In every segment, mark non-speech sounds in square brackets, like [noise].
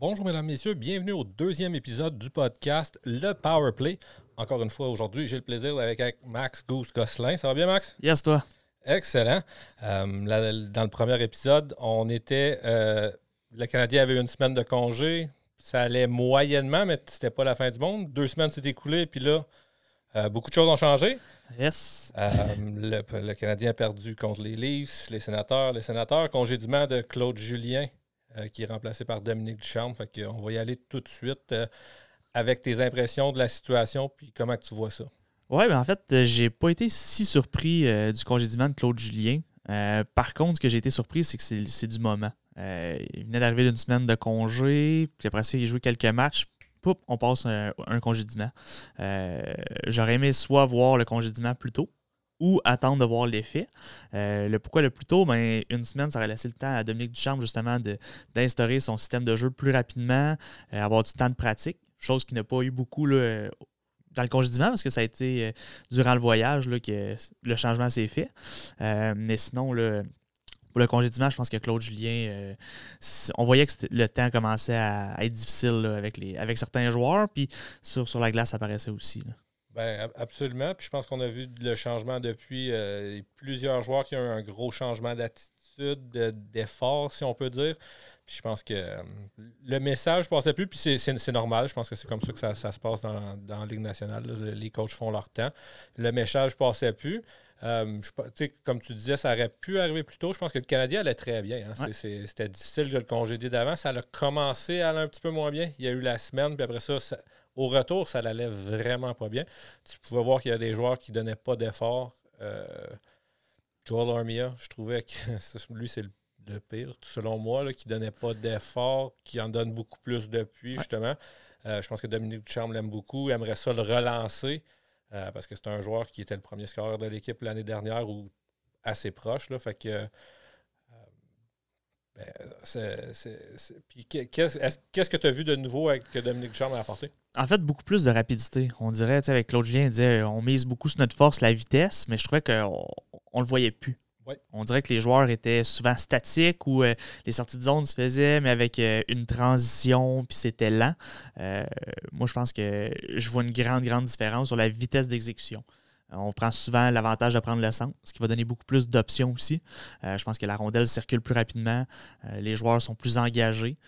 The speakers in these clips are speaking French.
Bonjour mesdames, messieurs, bienvenue au deuxième épisode du podcast Le Power Play. Encore une fois, aujourd'hui, j'ai le plaisir d'être avec Max Goose Gosselin. Ça va bien, Max? Yes, toi. Excellent. Euh, là, dans le premier épisode, on était. euh, le Canadien avait une semaine de congé. Ça allait moyennement, mais c'était pas la fin du monde. Deux semaines s'est écoulées, puis là, euh, beaucoup de choses ont changé. Yes. Le, le Canadien a perdu contre les Leafs, les sénateurs, les sénateurs. Congédiement de Claude Julien, euh, qui est remplacé par Dominique Ducharme. Fait qu'on va y aller tout de suite euh, avec tes impressions de la situation, puis comment tu vois ça? Ouais, ben en fait, euh, j'ai pas été si surpris du congédiement de Claude Julien. Par contre, ce que j'ai été surpris, c'est que c'est du moment. Il venait d'arriver d'une semaine de congé, puis après ça, il a quelques matchs. Poup, on passe un, un congédiement. J'aurais aimé soit voir le congédiement plus tôt ou attendre de voir l'effet. Euh, le pourquoi le plus tôt, ben, une semaine, ça aurait laissé le temps à Dominique Ducharme justement d'instaurer son système de jeu plus rapidement, euh, avoir du temps de pratique, chose qu'il n'a pas eu beaucoup dans le congédiement parce que ça a été euh, durant le voyage là, que le changement s'est fait. Mais sinon, pour le congédiement, je pense que Claude Julien, on voyait que le temps commençait à, à être difficile avec, les, avec certains joueurs, puis sur, sur la glace, ça paraissait aussi. Ben, ab- absolument. Puis je pense qu'on a vu le changement depuis euh, plusieurs joueurs qui ont eu un gros changement d'attitude, de- d'effort, si on peut dire. Puis je pense que euh, le message passait plus, puis c'est- normal. Je pense que c'est comme ça que ça, se passe dans, dans la Ligue nationale. Les coachs font leur temps. Le message passait plus. Euh, je comme tu disais, ça aurait pu arriver plus tôt. Je pense que le Canadien allait très bien. hein. Ouais. C'était difficile de le congédier d'avant. Ça a commencé à aller un petit peu moins bien. Il y a eu la semaine, puis après ça, ça- au retour, ça l'allait vraiment pas bien. Tu pouvais voir qu'il y a des joueurs qui ne donnaient pas d'effort. Euh, Joel Armia, je trouvais que [laughs] lui, c'est le, le pire, selon moi, là, qui ne donnait pas d'effort, qui en donne beaucoup plus depuis, justement. Euh, je pense que Dominique Ducharme l'aime beaucoup, aimerait ça le relancer, euh, parce que c'est un joueur qui était le premier scoreur de l'équipe l'année dernière ou assez proche. Là, fait que. euh, ben, qu'est-ce est-ce- qu'est-ce que tu as vu de nouveau avec, que Dominique Ducharme a apporté? En fait, beaucoup plus de rapidité. On dirait, avec Claude Julien, il on mise beaucoup sur notre force, la vitesse, mais je trouvais qu'on on le voyait plus. Ouais. On dirait que les joueurs étaient souvent statiques ou euh, les sorties de zone se faisaient, mais avec euh, une transition, puis c'était lent. Euh, moi, je pense que je vois une grande, grande différence sur la vitesse d'exécution. On prend souvent l'avantage de prendre le centre, ce qui va donner beaucoup plus d'options aussi. Je pense que la rondelle circule plus rapidement, les joueurs sont plus engagés.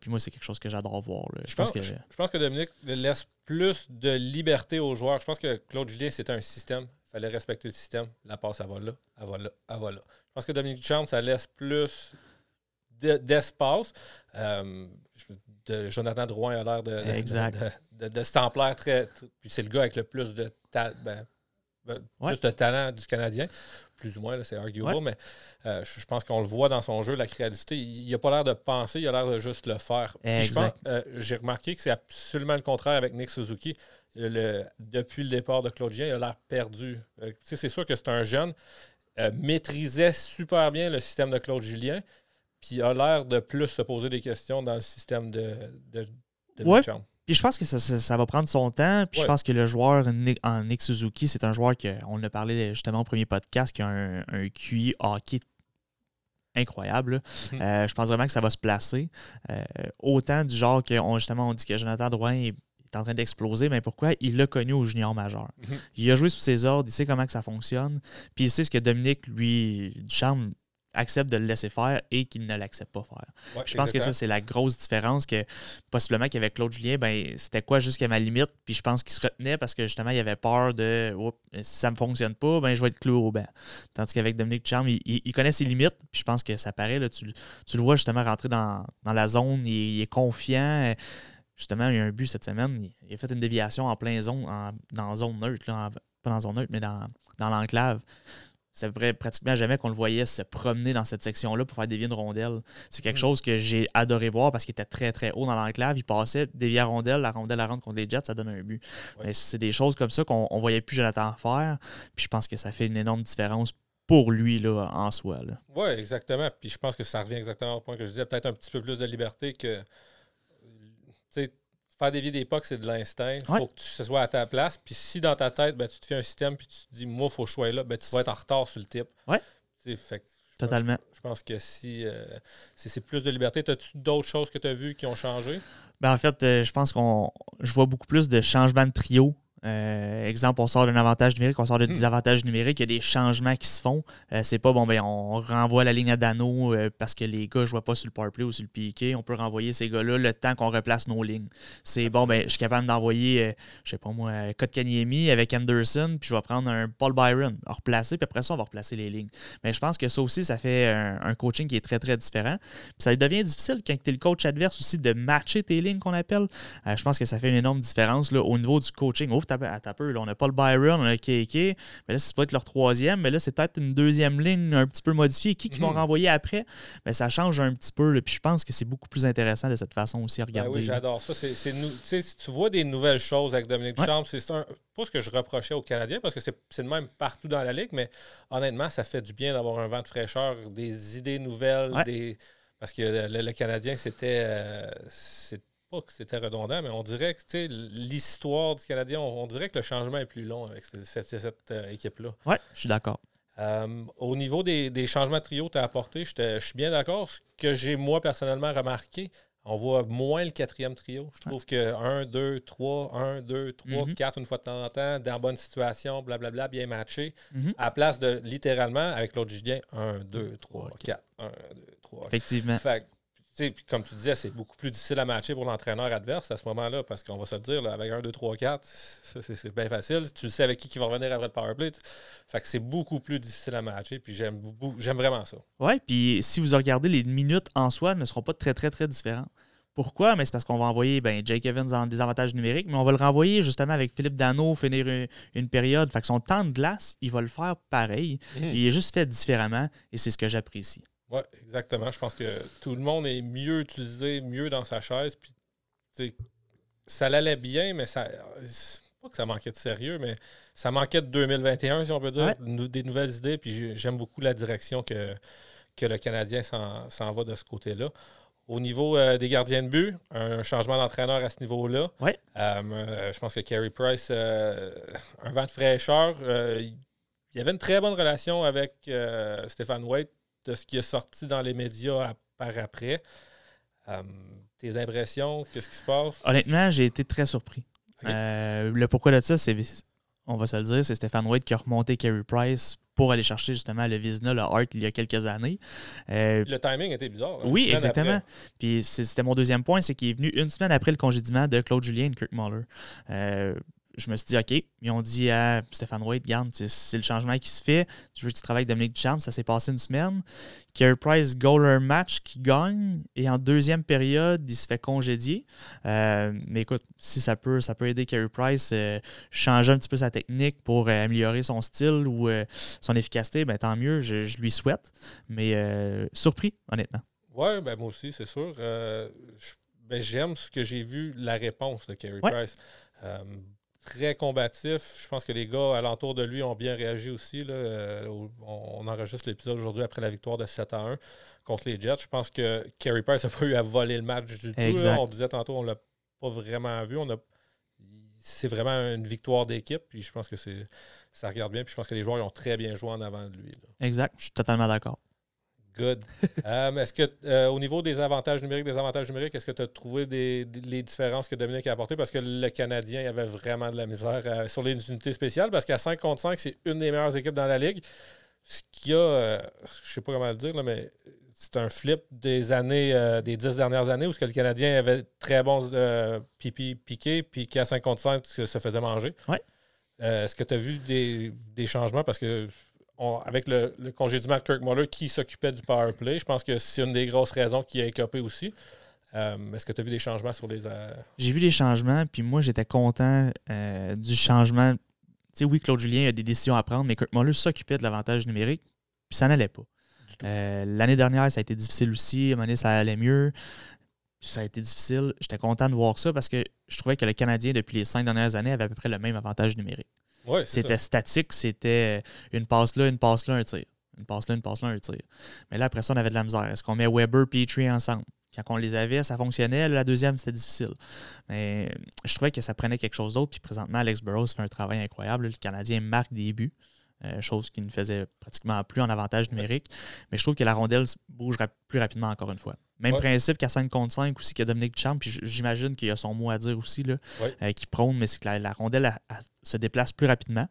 Puis moi, c'est quelque chose que j'adore voir. Je pense, que je, je pense que Dominique laisse plus de liberté aux joueurs. Je pense que Claude Julien, c'était un système. Fallait respecter le système. La passe, elle va là, elle va là, elle va là. Je pense que Dominique Ducharme, ça laisse plus de- d'espace. Euh, de- Jonathan Drouin a l'air de, de, très, Puis c'est le gars avec le plus de, ta- ben, ben, Ouais. plus de talent du Canadien. Plus ou moins, c'est arguable, Ouais. mais euh, je, pense qu'on le voit dans son jeu, la créativité. Il n'a pas l'air de penser, il a l'air de juste le faire. Euh, J'ai remarqué que c'est absolument le contraire avec Nick Suzuki. Le- depuis le départ de Claude Julien, il a l'air perdu. Euh, c'est sûr que c'est un jeune, maîtrisait super bien le système de Claude Julien, puis a l'air de plus se poser des questions dans le système de, de, de Ouais. Puis je pense que ça, ça- ça va prendre son temps. Puis Ouais. je pense que le joueur Nick- en Nick Suzuki, c'est un joueur que on en a parlé justement au premier podcast, qui a un, un QI hockey incroyable. Mhm. Euh, je pense vraiment que ça va se placer. Euh, autant du genre que on, justement on dit que Jonathan Drouin est est en train d'exploser, mais pourquoi? Il l'a connu au junior majeur. Mhm. Il a joué sous ses ordres, il sait comment que ça fonctionne, puis il sait ce que Dominique, lui, Ducharme, accepte de le laisser faire et qu'il ne l'accepte pas faire. Ouais, Je pense que ça, c'est la grosse différence que possiblement qu'avec Claude Julien, ben, c'était quoi jusqu'à ma limite. Puis je pense qu'il se retenait parce que justement, il avait peur de si ça ne me fonctionne pas, ben, je vais être cloué au banc. Tandis qu'avec Dominique Charme, il, il- il connaît ses limites. Puis je pense que ça paraît, là, tu, tu le vois justement rentrer dans, dans la zone, il, il est confiant. Justement, il y a un but cette semaine. Il, il a fait une déviation en plein zone, en, dans zone neutre, là, en- pas dans zone neutre, mais dans, dans l'enclave. C'est vrai, pratiquement jamais qu'on le voyait se promener dans cette section-là pour faire dévier une rondelle. C'est quelque Mm. chose que j'ai adoré voir parce qu'il était très très haut dans l'enclave. Il passait, déviait la rondelle, la rondelle à rentre contre les Jets, ça donne un but. Ouais. Mais C'est des choses comme ça qu'on on voyait plus Jonathan faire. Puis je pense que ça fait une énorme différence pour lui là, en soi. Oui, exactement. Puis je pense que ça revient exactement au point que je disais, peut-être un petit peu plus de liberté que. Faire dévier des pucks, c'est de l'instinct. Il Ouais. faut que tu ce soit à ta place. Puis si dans ta tête, ben, tu te fais un système puis tu te dis, moi, il faut que je sois là, ben, tu vas être en retard sur le type. Ouais. Fait que Totalement. Je, pense que si, si c'est plus de liberté, as-tu d'autres choses que tu as vues qui ont changé? Ben, en fait, je pense qu'on je vois beaucoup plus de changements de trio euh, exemple, on sort d'un avantage numérique, on sort d'un hmm. désavantage numérique, il y a des changements qui se font. Euh, c'est pas bon, ben on renvoie la ligne à Dano euh, parce que les gars ne jouent pas sur le powerplay ou sur le piqué. On peut renvoyer ces gars-là le temps qu'on replace nos lignes. C'est bon, ben je suis capable d'envoyer, je sais pas moi, Kotkaniemi avec Anderson, puis je vais prendre un Paul Byron, replacer, puis après ça, on va replacer les lignes. Mais je pense que ça aussi, ça fait un, coaching qui est très, très différent. Puis ça devient difficile quand tu es le coach adverse aussi de matcher tes lignes qu'on appelle. je pense que ça fait une énorme différence là, au niveau du coaching. Oh, à peu, là, on n'a pas le Byron, on a le KK, mais là, c'est peut être leur troisième, mais là, c'est peut-être une deuxième ligne un petit peu modifiée. Qui, qui vont mhm. renvoyer après? Mais ça change un petit peu. puis je pense que c'est beaucoup plus intéressant de cette façon aussi à ben regarder. oui, j'adore ça. C'est, si tu vois des nouvelles choses avec Dominique Duchamp, c'est un, pas ce que je reprochais aux Canadiens parce que c'est, le même partout dans la ligue, mais honnêtement, ça fait du bien d'avoir un vent de fraîcheur, des idées nouvelles, des parce que le, Canadien, c'était, euh, pas que c'était redondant, mais on dirait que l'histoire du Canadien, on, dirait que le changement est plus long avec cette, euh, équipe-là. Oui, je suis d'accord. Euh, au niveau des, changements de trio que tu as apportés, je suis bien d'accord. Ce que j'ai, moi, personnellement remarqué, on voit moins le quatrième trio. Je trouve que 1, 2, 3, 1, 2, 3, 4 une fois de temps en temps, dans bonne situation, blablabla, bien matché, mm-hmm. à place de littéralement, avec l'autre Julien, 1, 2, 3, 4, 1, 2, 3. Effectivement. Fait, comme tu disais, c'est beaucoup plus difficile à matcher pour l'entraîneur adverse à ce moment-là, parce qu'on va se le dire, avec 1, 2, 3, 4, c'est bien facile. Tu sais avec qui qui va revenir après le powerplay. Fait que c'est beaucoup plus difficile à matcher, puis j'aime vraiment ça. Oui, puis si vous regardez, les minutes en soi ne seront pas très, très, très différentes. Pourquoi? Mais c'est parce qu'on va envoyer ben, Jake Evans en désavantage numérique, mais on va le renvoyer justement avec Philippe Dano, finir une, période. Fait que son temps de glace, il va le faire pareil. Mmh. Il est juste fait différemment et c'est ce que j'apprécie. Oui, exactement. Je pense que tout le monde est mieux utilisé, mieux dans sa chaise. Puis, ça l'allait bien, mais ça. Pas que ça manquait de sérieux, mais ça manquait de 2021, si on peut dire, des nouvelles idées. Puis j'aime beaucoup la direction que, que le Canadien s'en va de ce côté-là. Au niveau euh, des gardiens de but, un changement d'entraîneur à ce niveau-là. Ouais. Euh, je pense que Carey Price, euh, un vent de fraîcheur. il y avait une très bonne relation avec Stéphane White de ce qui est sorti dans les médias par après. Euh, tes impressions, qu'est-ce qui se passe? Honnêtement, j'ai été très surpris. Euh, le pourquoi de ça, c'est, on va se le dire, c'est Stéphane White qui a remonté Carey Price pour aller chercher justement le Vizna, le Hart, il y a quelques années. Euh, le timing était bizarre. Hein, oui, exactement. Puis c'était mon deuxième point, c'est qu'il est venu une semaine après le congédiement de Claude Julien et Kirk Muller je me suis dit, OK. Ils ont dit à Stéphane White, regarde, c'est le changement qui se fait. Tu veux que tu travailles avec Dominique Duchamp, ça s'est passé une semaine. Carey Price goaler match qui gagne et en deuxième période, il se fait congédier. Euh, mais écoute, si ça peut, ça peut aider Carey Price euh, changer un petit peu sa technique pour euh, améliorer son style ou son efficacité, ben, tant mieux, je, lui souhaite. Mais surpris, honnêtement. Oui, ben moi aussi, c'est sûr. Ben, j'aime ce que j'ai vu, la réponse de Carey Price très combatif. Je pense que les gars alentour de lui ont bien réagi aussi. Là. Euh, on, enregistre l'épisode aujourd'hui après la victoire de 7 à 1 contre les Jets. Je pense que Carey Price n'a [laughs] pas eu à voler le match du tout. On disait tantôt, on ne l'a pas vraiment vu. On a, c'est vraiment une victoire d'équipe. Puis je pense que c'est, ça regarde bien. Puis je pense que les joueurs ont très bien joué en avant de lui. Exact. Je suis totalement d'accord. Good. [laughs] Euh, est-ce que euh, au niveau des avantages numériques, des avantages numériques, est-ce que tu as trouvé des, les différences que Dominique a apportées? Parce que le Canadien avait vraiment de la misère euh, sur les unités spéciales, parce qu'à 5 contre 5, c'est une des meilleures équipes dans la ligue. Ce qui a, je sais pas comment le dire, mais c'est un flip des années, des dix dernières années où ce que le Canadien avait très bons pipi piqué, puis qu'à 5 contre 5, se faisait manger. Ouais. est-ce que tu as vu des, des changements? Parce que avec le, le, congédiement de Kirk Muller qui s'occupait du power play, je pense que c'est une des grosses raisons qui a écopé aussi. Euh, est-ce que tu as vu des changements sur les. Euh, J'ai vu les changements, puis moi, j'étais content euh, du changement. Tu sais, oui, Claude Julien a des décisions à prendre, mais Kirk Muller s'occupait de l'avantage numérique, puis ça n'allait pas. L'année dernière, ça a été difficile aussi. À un moment donné, ça allait mieux. Ça a été difficile. J'étais content de voir ça parce que je trouvais que le Canadien, depuis les cinq dernières années, avait à peu près le même avantage numérique c'était statique, c'était une passe là, une passe là, un tir. Une passe là, une passe là, un tir. Mais là, après ça, on avait de la misère. Est-ce qu'on met Weber Petrie ensemble? Quand on les avait, ça fonctionnait. La deuxième, c'était difficile. Mais je trouvais que ça prenait quelque chose d'autre. Puis présentement, Alex Burrows fait un travail incroyable. Le Canadien marque des buts. Euh, chose qui ne faisait pratiquement plus en avantage numérique. Mais je trouve que la rondelle bouge plus rapidement encore une fois. Même principe qu'à 5 contre 5 aussi, y a Dominique Champ, puis j'imagine qu'il a son mot à dire aussi, là, euh, qui prône, mais c'est que la, rondelle se déplace plus rapidement.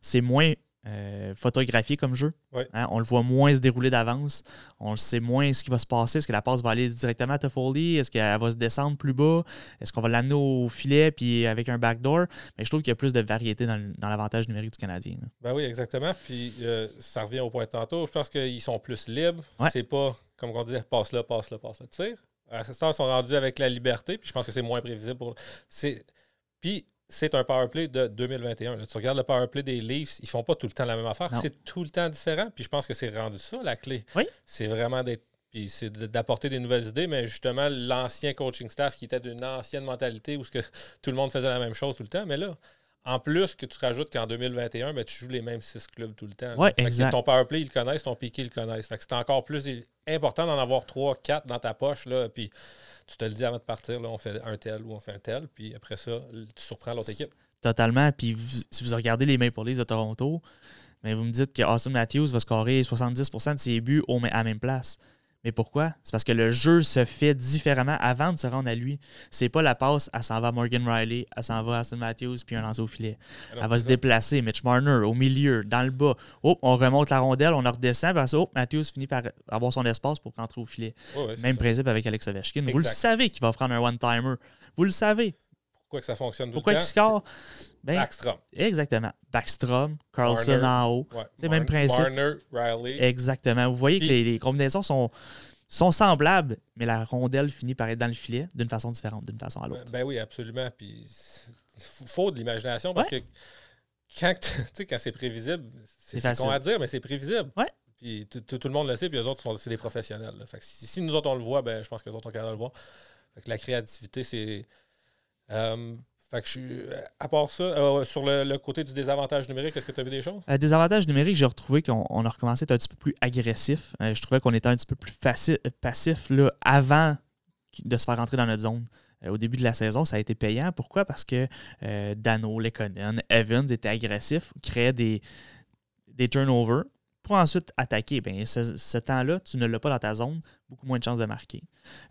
C'est moins euh, photographié comme jeu. Hein, on le voit moins se dérouler d'avance. On sait moins ce qui va se passer. Est-ce que la passe va aller directement à Toffoli? Est-ce qu'elle va se descendre plus bas? Est-ce qu'on va l'amener au filet puis avec un backdoor? Mais je trouve qu'il y a plus de variété dans, l'avantage numérique du Canadien. Ben oui, exactement. Puis euh, ça revient au point de tantôt. Je pense qu'ils sont plus libres. C'est pas, comme on disait, passe là, passe là, passe là. Tire. À ce stade, ils sont rendus avec la liberté. Puis je pense que c'est moins prévisible pour. Puis c'est un powerplay de 2021. Tu regardes le powerplay des Leafs, ils font pas tout le temps la même affaire. C'est tout le temps différent. Puis je pense que c'est rendu ça, la clé. C'est vraiment d'être. Puis c'est d'apporter des nouvelles idées, mais justement, l'ancien coaching staff qui était d'une ancienne mentalité où que tout le monde faisait la même chose tout le temps. Mais là, en plus que tu rajoutes qu'en 2021, ben, tu joues les mêmes six clubs tout le temps. Ouais, exact. Ton powerplay, ils le connaissent, ton piqué, ils le connaissent. c'est encore plus important d'en avoir trois, quatre dans ta poche. Là, puis tu te le dis avant de partir, là, on fait un tel ou on fait un tel, puis après ça, tu surprends l'autre équipe. Totalement. Puis si vous regardez les Maple Leafs de Toronto, mais vous me dites que Austin Matthews va scorer 70% de ses buts au, à la même place. Mais pourquoi? C'est parce que le jeu se fait différemment avant de se rendre à lui. C'est pas la passe, elle s'en va à Morgan Riley, elle s'en va à Austin Matthews, puis un lancer au filet. elle va se déplacer, Mitch Marner, au milieu, dans le bas. Oh, on remonte la rondelle, on en redescend, puis ça, oh, Matthews finit par avoir son espace pour rentrer au filet. Même principe avec Alex Ovechkin. Vous le savez qu'il va prendre un one-timer. Vous le savez. Pourquoi que ça fonctionne Pourquoi il score? Ben, Backstrom. Exactement. Backstrom, Carlson en haut. C'est le même principe. Marner, Riley. Exactement. Vous voyez que les, combinaisons sont, sont semblables, mais la rondelle finit par être dans le filet d'une façon différente, d'une façon à l'autre. Ben, oui, absolument. Puis il faut de l'imagination parce que quand, [laughs] quand c'est prévisible, c'est con à dire, mais c'est prévisible. Ouais. Puis tout le monde le sait, puis les autres, c'est des professionnels. Fait si, nous autres, on le voit, ben, je pense que les autres ont qu'à le voir. Fait que la créativité, c'est fait que je suis, à part ça, euh, sur le, côté du désavantage numérique, est-ce que tu as vu des choses? Euh, désavantage numérique, j'ai retrouvé qu'on a recommencé à être un petit peu plus agressif. je trouvais qu'on était un petit peu plus passif avant de se faire entrer dans notre zone. au début de la saison, ça a été payant. Pourquoi? Parce que Dano, Lekonen, Evans étaient agressifs, créaient des, des turnovers pour ensuite attaquer. Bien, ce, temps-là, tu ne l'as pas dans ta zone, beaucoup moins de chances de marquer.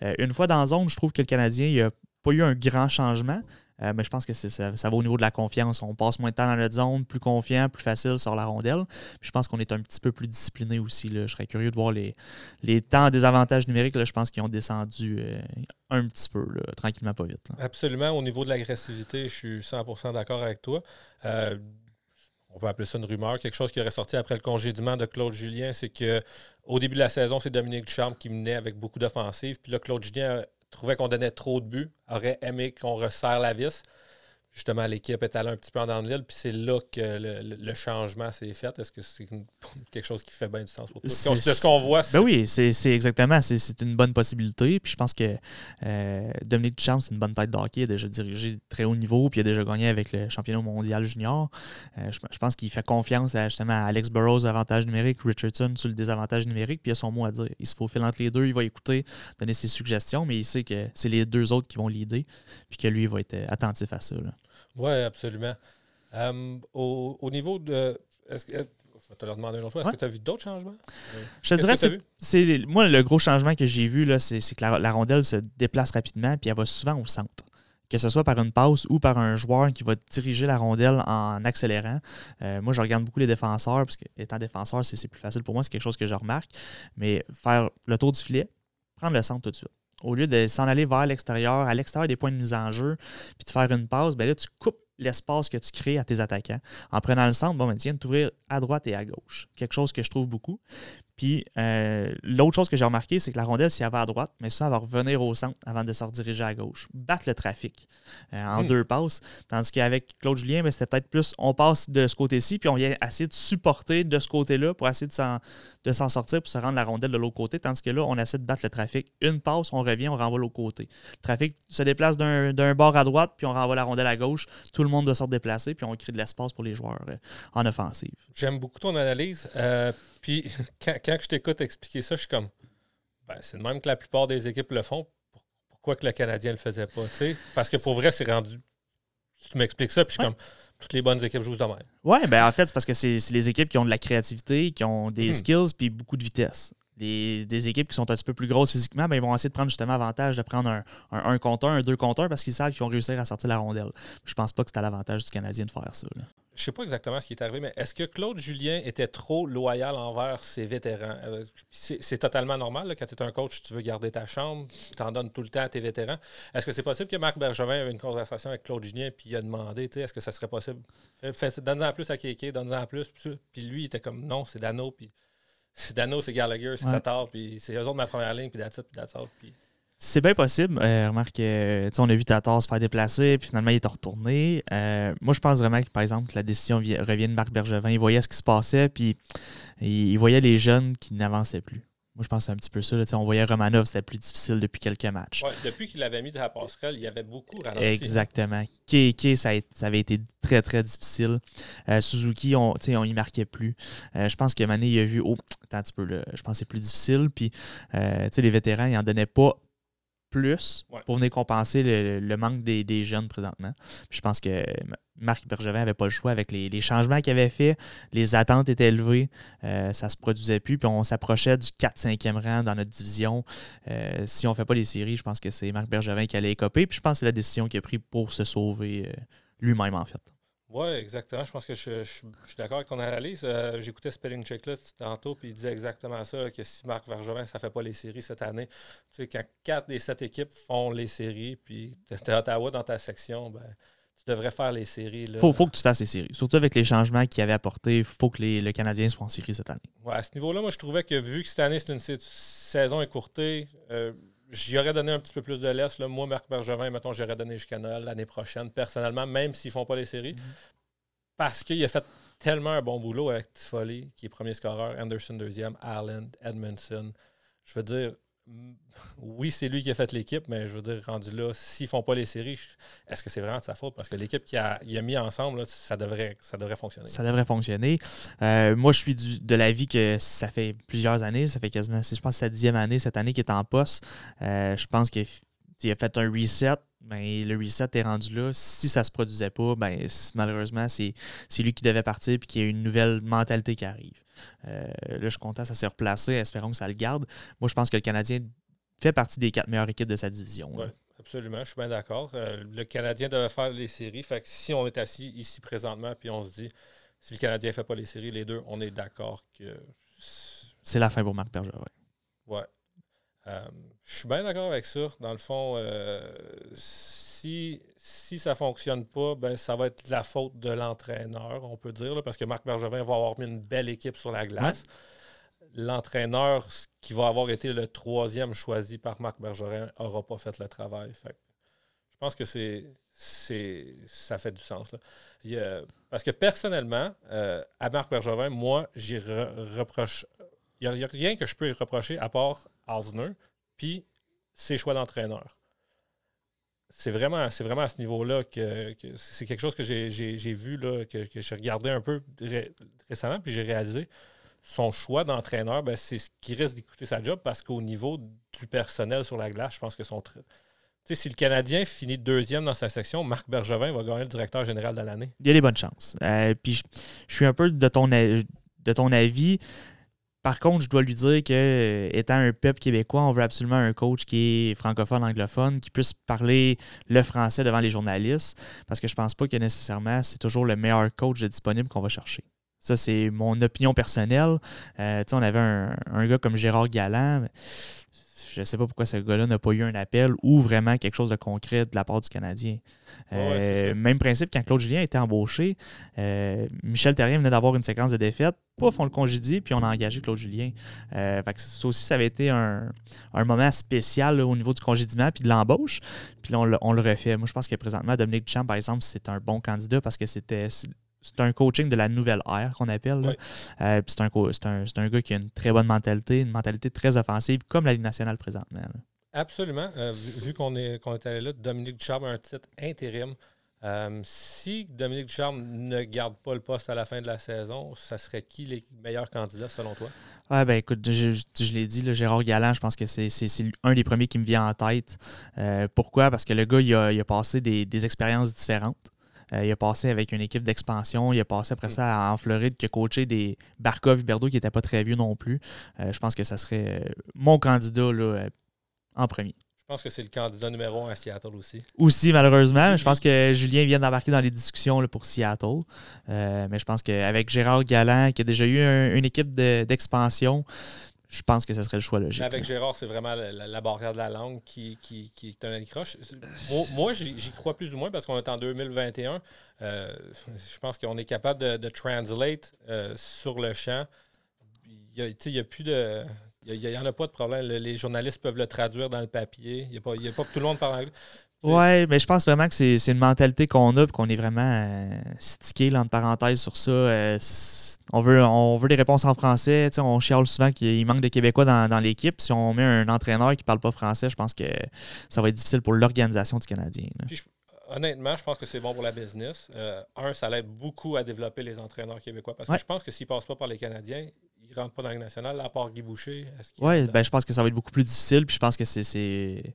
une fois dans la zone, je trouve que le Canadien il a pas eu un grand changement, euh, mais je pense que ça, va au niveau de la confiance. On passe moins de temps dans notre zone, plus confiant, plus facile sur la rondelle. je pense qu'on est un petit peu plus discipliné aussi. Là. Je serais curieux de voir les, les temps des avantages numériques. Je pense qu'ils ont descendu euh, un petit peu, tranquillement, pas vite. Absolument. Au niveau de l'agressivité, je suis 100% d'accord avec toi. Euh, on peut appeler ça une rumeur, quelque chose qui aurait sorti après le congédiement de Claude Julien, c'est que au début de la saison, c'est Dominique Ducharme qui menait avec beaucoup d'offensives. Puis là, Claude Julien trouvait qu'on donnait trop de buts, aurait aimé qu'on resserre la vis justement, l'équipe est allée un petit peu en dans l'île, puis c'est là que le, changement s'est fait. Est-ce que c'est [laughs] quelque chose qui fait bien du sens pour toi? C'est ce qu'on voit. Ben oui, c'est exactement. C'est une bonne possibilité. Puis je pense que euh, Dominique Duchamp, c'est une bonne tête d'hockey. Il a déjà dirigé très haut niveau, puis il a déjà gagné avec le championnat mondial junior. Euh, je, pense qu'il fait confiance à, justement à Alex Burrows, avantage numérique, Richardson sur le désavantage numérique, puis il a son mot à dire. Il se faufile entre les deux, il va écouter, donner ses suggestions, mais il sait que c'est les deux autres qui vont l'aider, puis que lui, il va être attentif à ça. Oui, absolument. Euh, au, niveau de. Est-ce que, je vais te le demander une autre fois. Est-ce que tu as vu d'autres changements? Je te dirais, c'est, moi, le gros changement que j'ai vu, là, c'est, que la, rondelle se déplace rapidement puis elle va souvent au centre. Que ce soit par une passe ou par un joueur qui va diriger la rondelle en accélérant. Euh, moi, je regarde beaucoup les défenseurs, parce qu'étant défenseur, c'est, plus facile pour moi, c'est quelque chose que je remarque. Mais faire le tour du filet, prendre le centre tout de suite au lieu de s'en aller vers l'extérieur, à l'extérieur des points de mise en jeu, puis de faire une passe, ben là, tu coupes l'espace que tu crées à tes attaquants. En prenant le centre, bon, ben, tiens, t'ouvrir à droite et à gauche. Quelque chose que je trouve beaucoup. Puis euh, l'autre chose que j'ai remarqué, c'est que la rondelle, si elle va à droite, mais ça, elle va revenir au centre avant de se rediriger à gauche. Battre le trafic euh, en hmm. deux passes. Tandis qu'avec Claude Julien, ben, c'était peut-être plus on passe de ce côté-ci, puis on vient essayer de supporter de ce côté-là pour essayer de s'en sortir pour se rendre la rondelle de l'autre côté. Tandis que là, on essaie de battre le trafic. Une passe, on revient, on renvoie l'autre côté. Le trafic se déplace d'un bord à droite, puis on renvoie la rondelle à gauche. Tout le monde doit se déplacer, puis on crée de l'espace pour les joueurs euh, en offensive. J'aime beaucoup ton analyse. Puis [laughs] quand, je t'écoute expliquer ça, je suis comme ben, c'est de même que la plupart des équipes le font. Pourquoi que le Canadien ne le faisait pas? Parce que pour vrai, c'est rendu. Tu m'expliques ça, puis je suis comme toutes les bonnes équipes jouent de même. Oui, ben en fait, c'est parce que c'est les équipes qui ont de la créativité, qui ont des Mhm. skills puis beaucoup de vitesse. Des équipes qui sont un petit peu plus grosses physiquement, ben, ils vont essayer de prendre justement avantage de prendre un, un, un compteur, un deux compteurs parce qu'ils savent qu'ils vont réussir à sortir la rondelle. Je pense pas que c'est à l'avantage du Canadien de faire ça. là. Je sais pas exactement ce qui est arrivé, mais est-ce que Claude Julien était trop loyal envers ses vétérans? Euh, C'est totalement normal, là, quand tu es un coach, tu veux garder ta chambre, tu t'en donnes tout le temps à tes vétérans. Est-ce que c'est possible que Marc Bergevin ait une conversation avec Claude Julien puis il a demandé, tu sais, est-ce que ça serait possible? Donne-en plus à Kéké, donne-en plus. Puis, lui, il était comme, non, c'est Dano, puis c'est Dano, c'est Gallagher, c'est Ouais. Tatar, puis c'est eux autres ma première ligne, puis that's it, puis all. Puis C'est bien possible. Euh, remarque, euh, on a vu Tatar se faire déplacer, puis finalement, il est retourné. Euh, moi, je pense vraiment que, par exemple, que la décision vi- revient de Marc Bergevin. Il voyait ce qui se passait, puis il, il voyait les jeunes qui n'avançaient plus. Moi, je pense que c'est un petit peu ça. là. On voyait Romanov, c'était plus difficile depuis quelques matchs. ouais, depuis qu'il l'avait mis dans la passerelle, il y avait beaucoup ralenti. Exactement. Keke, ça, ça avait été très, très difficile. Euh, Suzuki, on, tu sais, on y marquait plus. Euh, je pense que Mané, il a vu, oh, attends un petit peu, là, je pense que c'est plus difficile. Puis, euh, tu sais, les vétérans, ils n'en donnaient pas plus Ouais. pour venir compenser le, le manque des, des jeunes présentement. Puis je pense que Marc Bergevin n'avait pas le choix avec les, les changements qu'il avait fait. Les attentes étaient élevées. Euh, ça se produisait plus. Puis on s'approchait du 4-5e rang dans notre division. Euh, si on ne fait pas les séries, je pense que c'est Marc Bergevin qui allait écoper. Puis je pense que c'est la décision qu'il a prise pour se sauver euh, lui-même, en fait. Oui, exactement. Je pense que je, je- je suis d'accord avec ton analyse. Euh, J'écoutais Spelling Check là, tantôt, puis il disait exactement ça, là, que si Marc Vergevin, ça ne fait pas les séries cette année, tu sais, quand quatre des sept équipes font les séries, puis tu as Ottawa dans ta section, ben, tu devrais faire les séries. Il faut, faut que tu fasses les séries. Surtout avec les changements qu'il avait apportés, il faut que les, le Canadien soit en série cette année. Ouais, à ce niveau-là, moi, je trouvais que vu que cette année, c'est une sa- saison écourtée, euh, j'y aurais donné un petit peu plus de laisse. Là. Moi, Marc Bergevin, mettons, j'aurais donné jusqu'à Noël l'année prochaine, personnellement, même s'ils ne font pas les séries. Parce qu'il a fait tellement un bon boulot avec Tifoli, qui est premier scoreur, Anderson deuxième, Allen, Edmondson. Je veux dire, oui, c'est lui qui a fait l'équipe, mais je veux dire, rendu là, s'ils font pas les séries, est-ce que c'est vraiment de sa faute? Parce que l'équipe qu'il a, a mis ensemble, ça, devrait, ça devrait fonctionner. Ça devrait fonctionner. Euh, moi, je suis de l'avis que ça fait plusieurs années, ça fait quasiment, je pense, sa dixième année cette année qu'il est en poste. Euh, je pense qu'il a fait un reset. Ben, le reset est rendu là. Si ça se produisait pas, ben, malheureusement, c'est lui qui devait partir et qu'il y a une nouvelle mentalité qui arrive. Euh, là, je suis content, ça s'est replacé. Espérons que ça le garde. Moi, je pense que le Canadien fait partie des quatre meilleures équipes de sa division. là. Ouais. Absolument, je suis bien d'accord. Euh, le Canadien devait faire les séries. Fait que si on est assis ici présentement puis on se dit si le Canadien ne fait pas les séries, les deux, on est d'accord que. c'est- C'est la fin pour Marc Bergevin. Ouais. Euh, je suis bien d'accord avec ça. Dans le fond, euh, si, si ça ne fonctionne pas, ben, ça va être la faute de l'entraîneur, on peut dire, là, parce que Marc Bergevin va avoir mis une belle équipe sur la glace. L'entraîneur, qui va avoir été le troisième choisi par Marc Bergevin, n'aura pas fait le travail. Fait je pense que c'est, c'est, ça fait du sens. là. Il a- parce que personnellement, euh, à Marc Bergevin, moi, j'y re- reproche. Il n'y a, rien que je peux y reprocher à part Puis ses choix d'entraîneur. C'est vraiment, vraiment à ce niveau-là que, c'est quelque chose que j'ai, vu, que, j'ai regardé un peu ré- récemment, puis j'ai réalisé. Son choix d'entraîneur, ben, c'est ce qui risque d'écouter sa job parce qu'au niveau du personnel sur la glace, je pense que son. tra- Tu sais, si le Canadien finit deuxième dans sa section, Marc Bergevin va gagner le directeur général de l'année. il y a des bonnes chances. Euh, puis je, suis un peu de ton avis. Par contre, je dois lui dire que, euh, étant un peuple québécois, on veut absolument un coach qui est francophone, anglophone, qui puisse parler le français devant les journalistes, parce que je pense pas que nécessairement c'est toujours le meilleur coach disponible qu'on va chercher. Ça, c'est mon opinion personnelle. Euh, on avait un, un gars comme Gérard Galland. Je ne sais pas pourquoi ce gars-là n'a pas eu un appel ou vraiment quelque chose de concret de la part du Canadien. Ouais, Euh, même principe, quand Claude Julien a été embauché, euh, Michel Terrien venait d'avoir une séquence de défaites. Pouf, on le congédie, puis on a engagé Claude Julien. Euh, fait que ça aussi, ça avait été un, un moment spécial là, au niveau du congédiement puis de l'embauche. Puis là, on, on le refait. Moi, je pense que présentement, Dominique Duchamp, par exemple, c'est un bon candidat parce que c'était c'est un coaching de la nouvelle ère qu'on appelle. Oui. Euh, c'est un, un, un gars qui a une très bonne mentalité, une mentalité très offensive, comme la Ligue nationale présentement. là. Absolument. Euh, vu vu qu'on est, est allé là, Dominique Ducharme a un titre intérim. Euh, si Dominique Ducharme ne garde pas le poste à la fin de la saison, ça serait qui les meilleurs candidats selon toi? Ouais, ben écoute, je, je- je l'ai dit, le Gérard Galland, je pense que c'est un des premiers qui me vient en tête. Euh, pourquoi? Parce que le gars, il a, il a passé des, des expériences différentes. Euh, il a passé avec une équipe d'expansion. Il a passé après Mm. ça en Floride qui a coaché des Barkov Berdo qui n'étaient pas très vieux non plus. Euh, je pense que ça serait euh, mon candidat là, en premier. Je pense que c'est le candidat numéro un à Seattle aussi. Aussi, malheureusement, je pense [laughs] que Julien vient d'embarquer dans les discussions là, pour Seattle. Euh, mais je pense qu'avec Gérard Galland, qui a déjà eu un- une équipe de- d'expansion, je pense que ce serait le choix logique. Mais avec. Gérard, c'est vraiment la, la- la barrière de la langue qui, qui, qui est un anicroche. Moi, moi, j'y crois plus ou moins parce qu'on est en 2021. Euh, je pense qu'on est capable de, de translate euh, sur le champ. Il y a, plus de. Il n'y en a pas de problème. Le- les journalistes peuvent le traduire dans le papier. Il n'y a, a pas que tout le monde parle anglais. Ouais, mais je pense vraiment que c'est une mentalité qu'on a et qu'on est vraiment euh, stické, là, entre parenthèses, sur ça. Euh, on, veut, on veut des réponses en français. tu sais, On chiale souvent qu'il manque de Québécois dans, dans l'équipe. Si on met un entraîneur qui ne parle pas français, je pense que ça va être difficile pour l'organisation du Canadien. Puis honnêtement, je pense que c'est bon pour la business. Euh, un, ça l'aide beaucoup à développer les entraîneurs québécois. Parce Ouais. que je pense que s'ils ne passent pas par les Canadiens, ils ne rentrent pas dans la Ligue nationale, à part Guy Boucher. rentre ben, je pense que ça va être beaucoup plus difficile. Puis je pense que c'est- c'est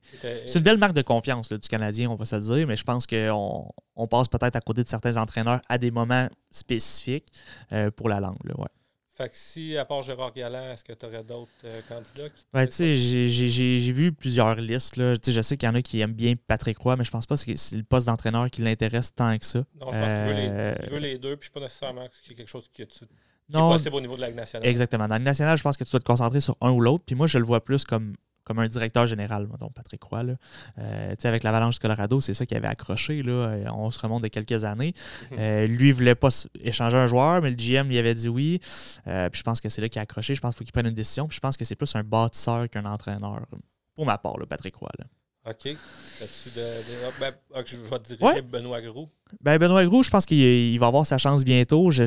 une belle marque de confiance là, du Canadien, on va se le dire. Mais je pense qu'on on passe peut-être à côté de certains entraîneurs à des moments spécifiques euh, pour la langue. là, ouais. Fait que si, à part Gérard Galland, est-ce que tu aurais d'autres euh, candidats qui Ouais, tu sais, j'ai- vu plusieurs listes. Là. Tu Je sais qu'il y en a qui aiment bien Patrick Roy, mais je pense pas que c'est le poste d'entraîneur qui l'intéresse tant que ça. Non, je pense qu'il veut, les- Euh, il veut les deux, puis je ne suis pas nécessairement que c'est quelque chose qui, qui est Non, possible au niveau de la Ligue nationale. exactement. Dans le national, je pense que tu dois te concentrer sur un ou l'autre. Puis moi, je le vois plus comme, comme un directeur général, mettons, Patrick Roy. Là. Euh, tu sais, avec l'Avalanche du Colorado, c'est ça qui avait accroché. Là. On se remonte de quelques années. Mhm. Euh, lui, il voulait pas échanger un joueur, mais le GM lui avait dit oui. Euh, puis je pense que c'est là qu'il a accroché. Je pense qu'il faut qu'il prenne une décision. Puis je pense que c'est plus un bâtisseur qu'un entraîneur. Pour ma part, là, Patrick Roy. là. OK. De, de- ah, ben, ok, je vais te diriger Ouais. Benoît Groux. Ben, Benoît Gros, je pense qu'il il va avoir sa chance bientôt. Je,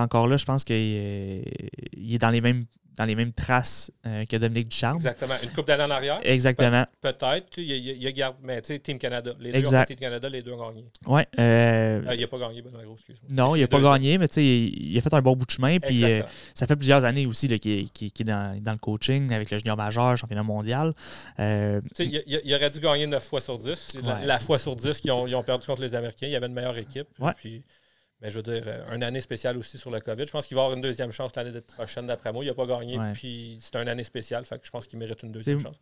encore là, je pense qu'il est, dans les mêmes, dans les mêmes traces euh, que Dominique Ducharme. Exactement. Une coupe d'années en arrière? Exactement. Peut-être. Il, il, il, il garde, mais tu sais, Team Canada. Les deux ont Team Canada, les deux ont gagné. Ouais. euh, Euh, il n'a pas gagné, Benoît Gros, excuse-moi. non, il n'a pas gagné, mais tu sais, il, il a fait un bon bout de chemin. Puis euh, ça fait plusieurs années aussi qu'il est, qu'il- qu'il est dans, dans le coaching avec le junior majeur, championnat mondial. Tu sais, il, il- aurait dû gagner 9 fois sur 10. La, fois sur 10 qu'ils ont, ils ont perdu contre les Américains, il y avait une meilleure équipe. Ouais. Puis, mais je veux dire, euh, une année spéciale aussi sur le COVID. Je pense qu'il va avoir une deuxième chance l'année prochaine, d'après moi. Il n'a pas gagné, Ouais. puis c'est une année spéciale. Fait que je pense qu'il mérite une deuxième chance.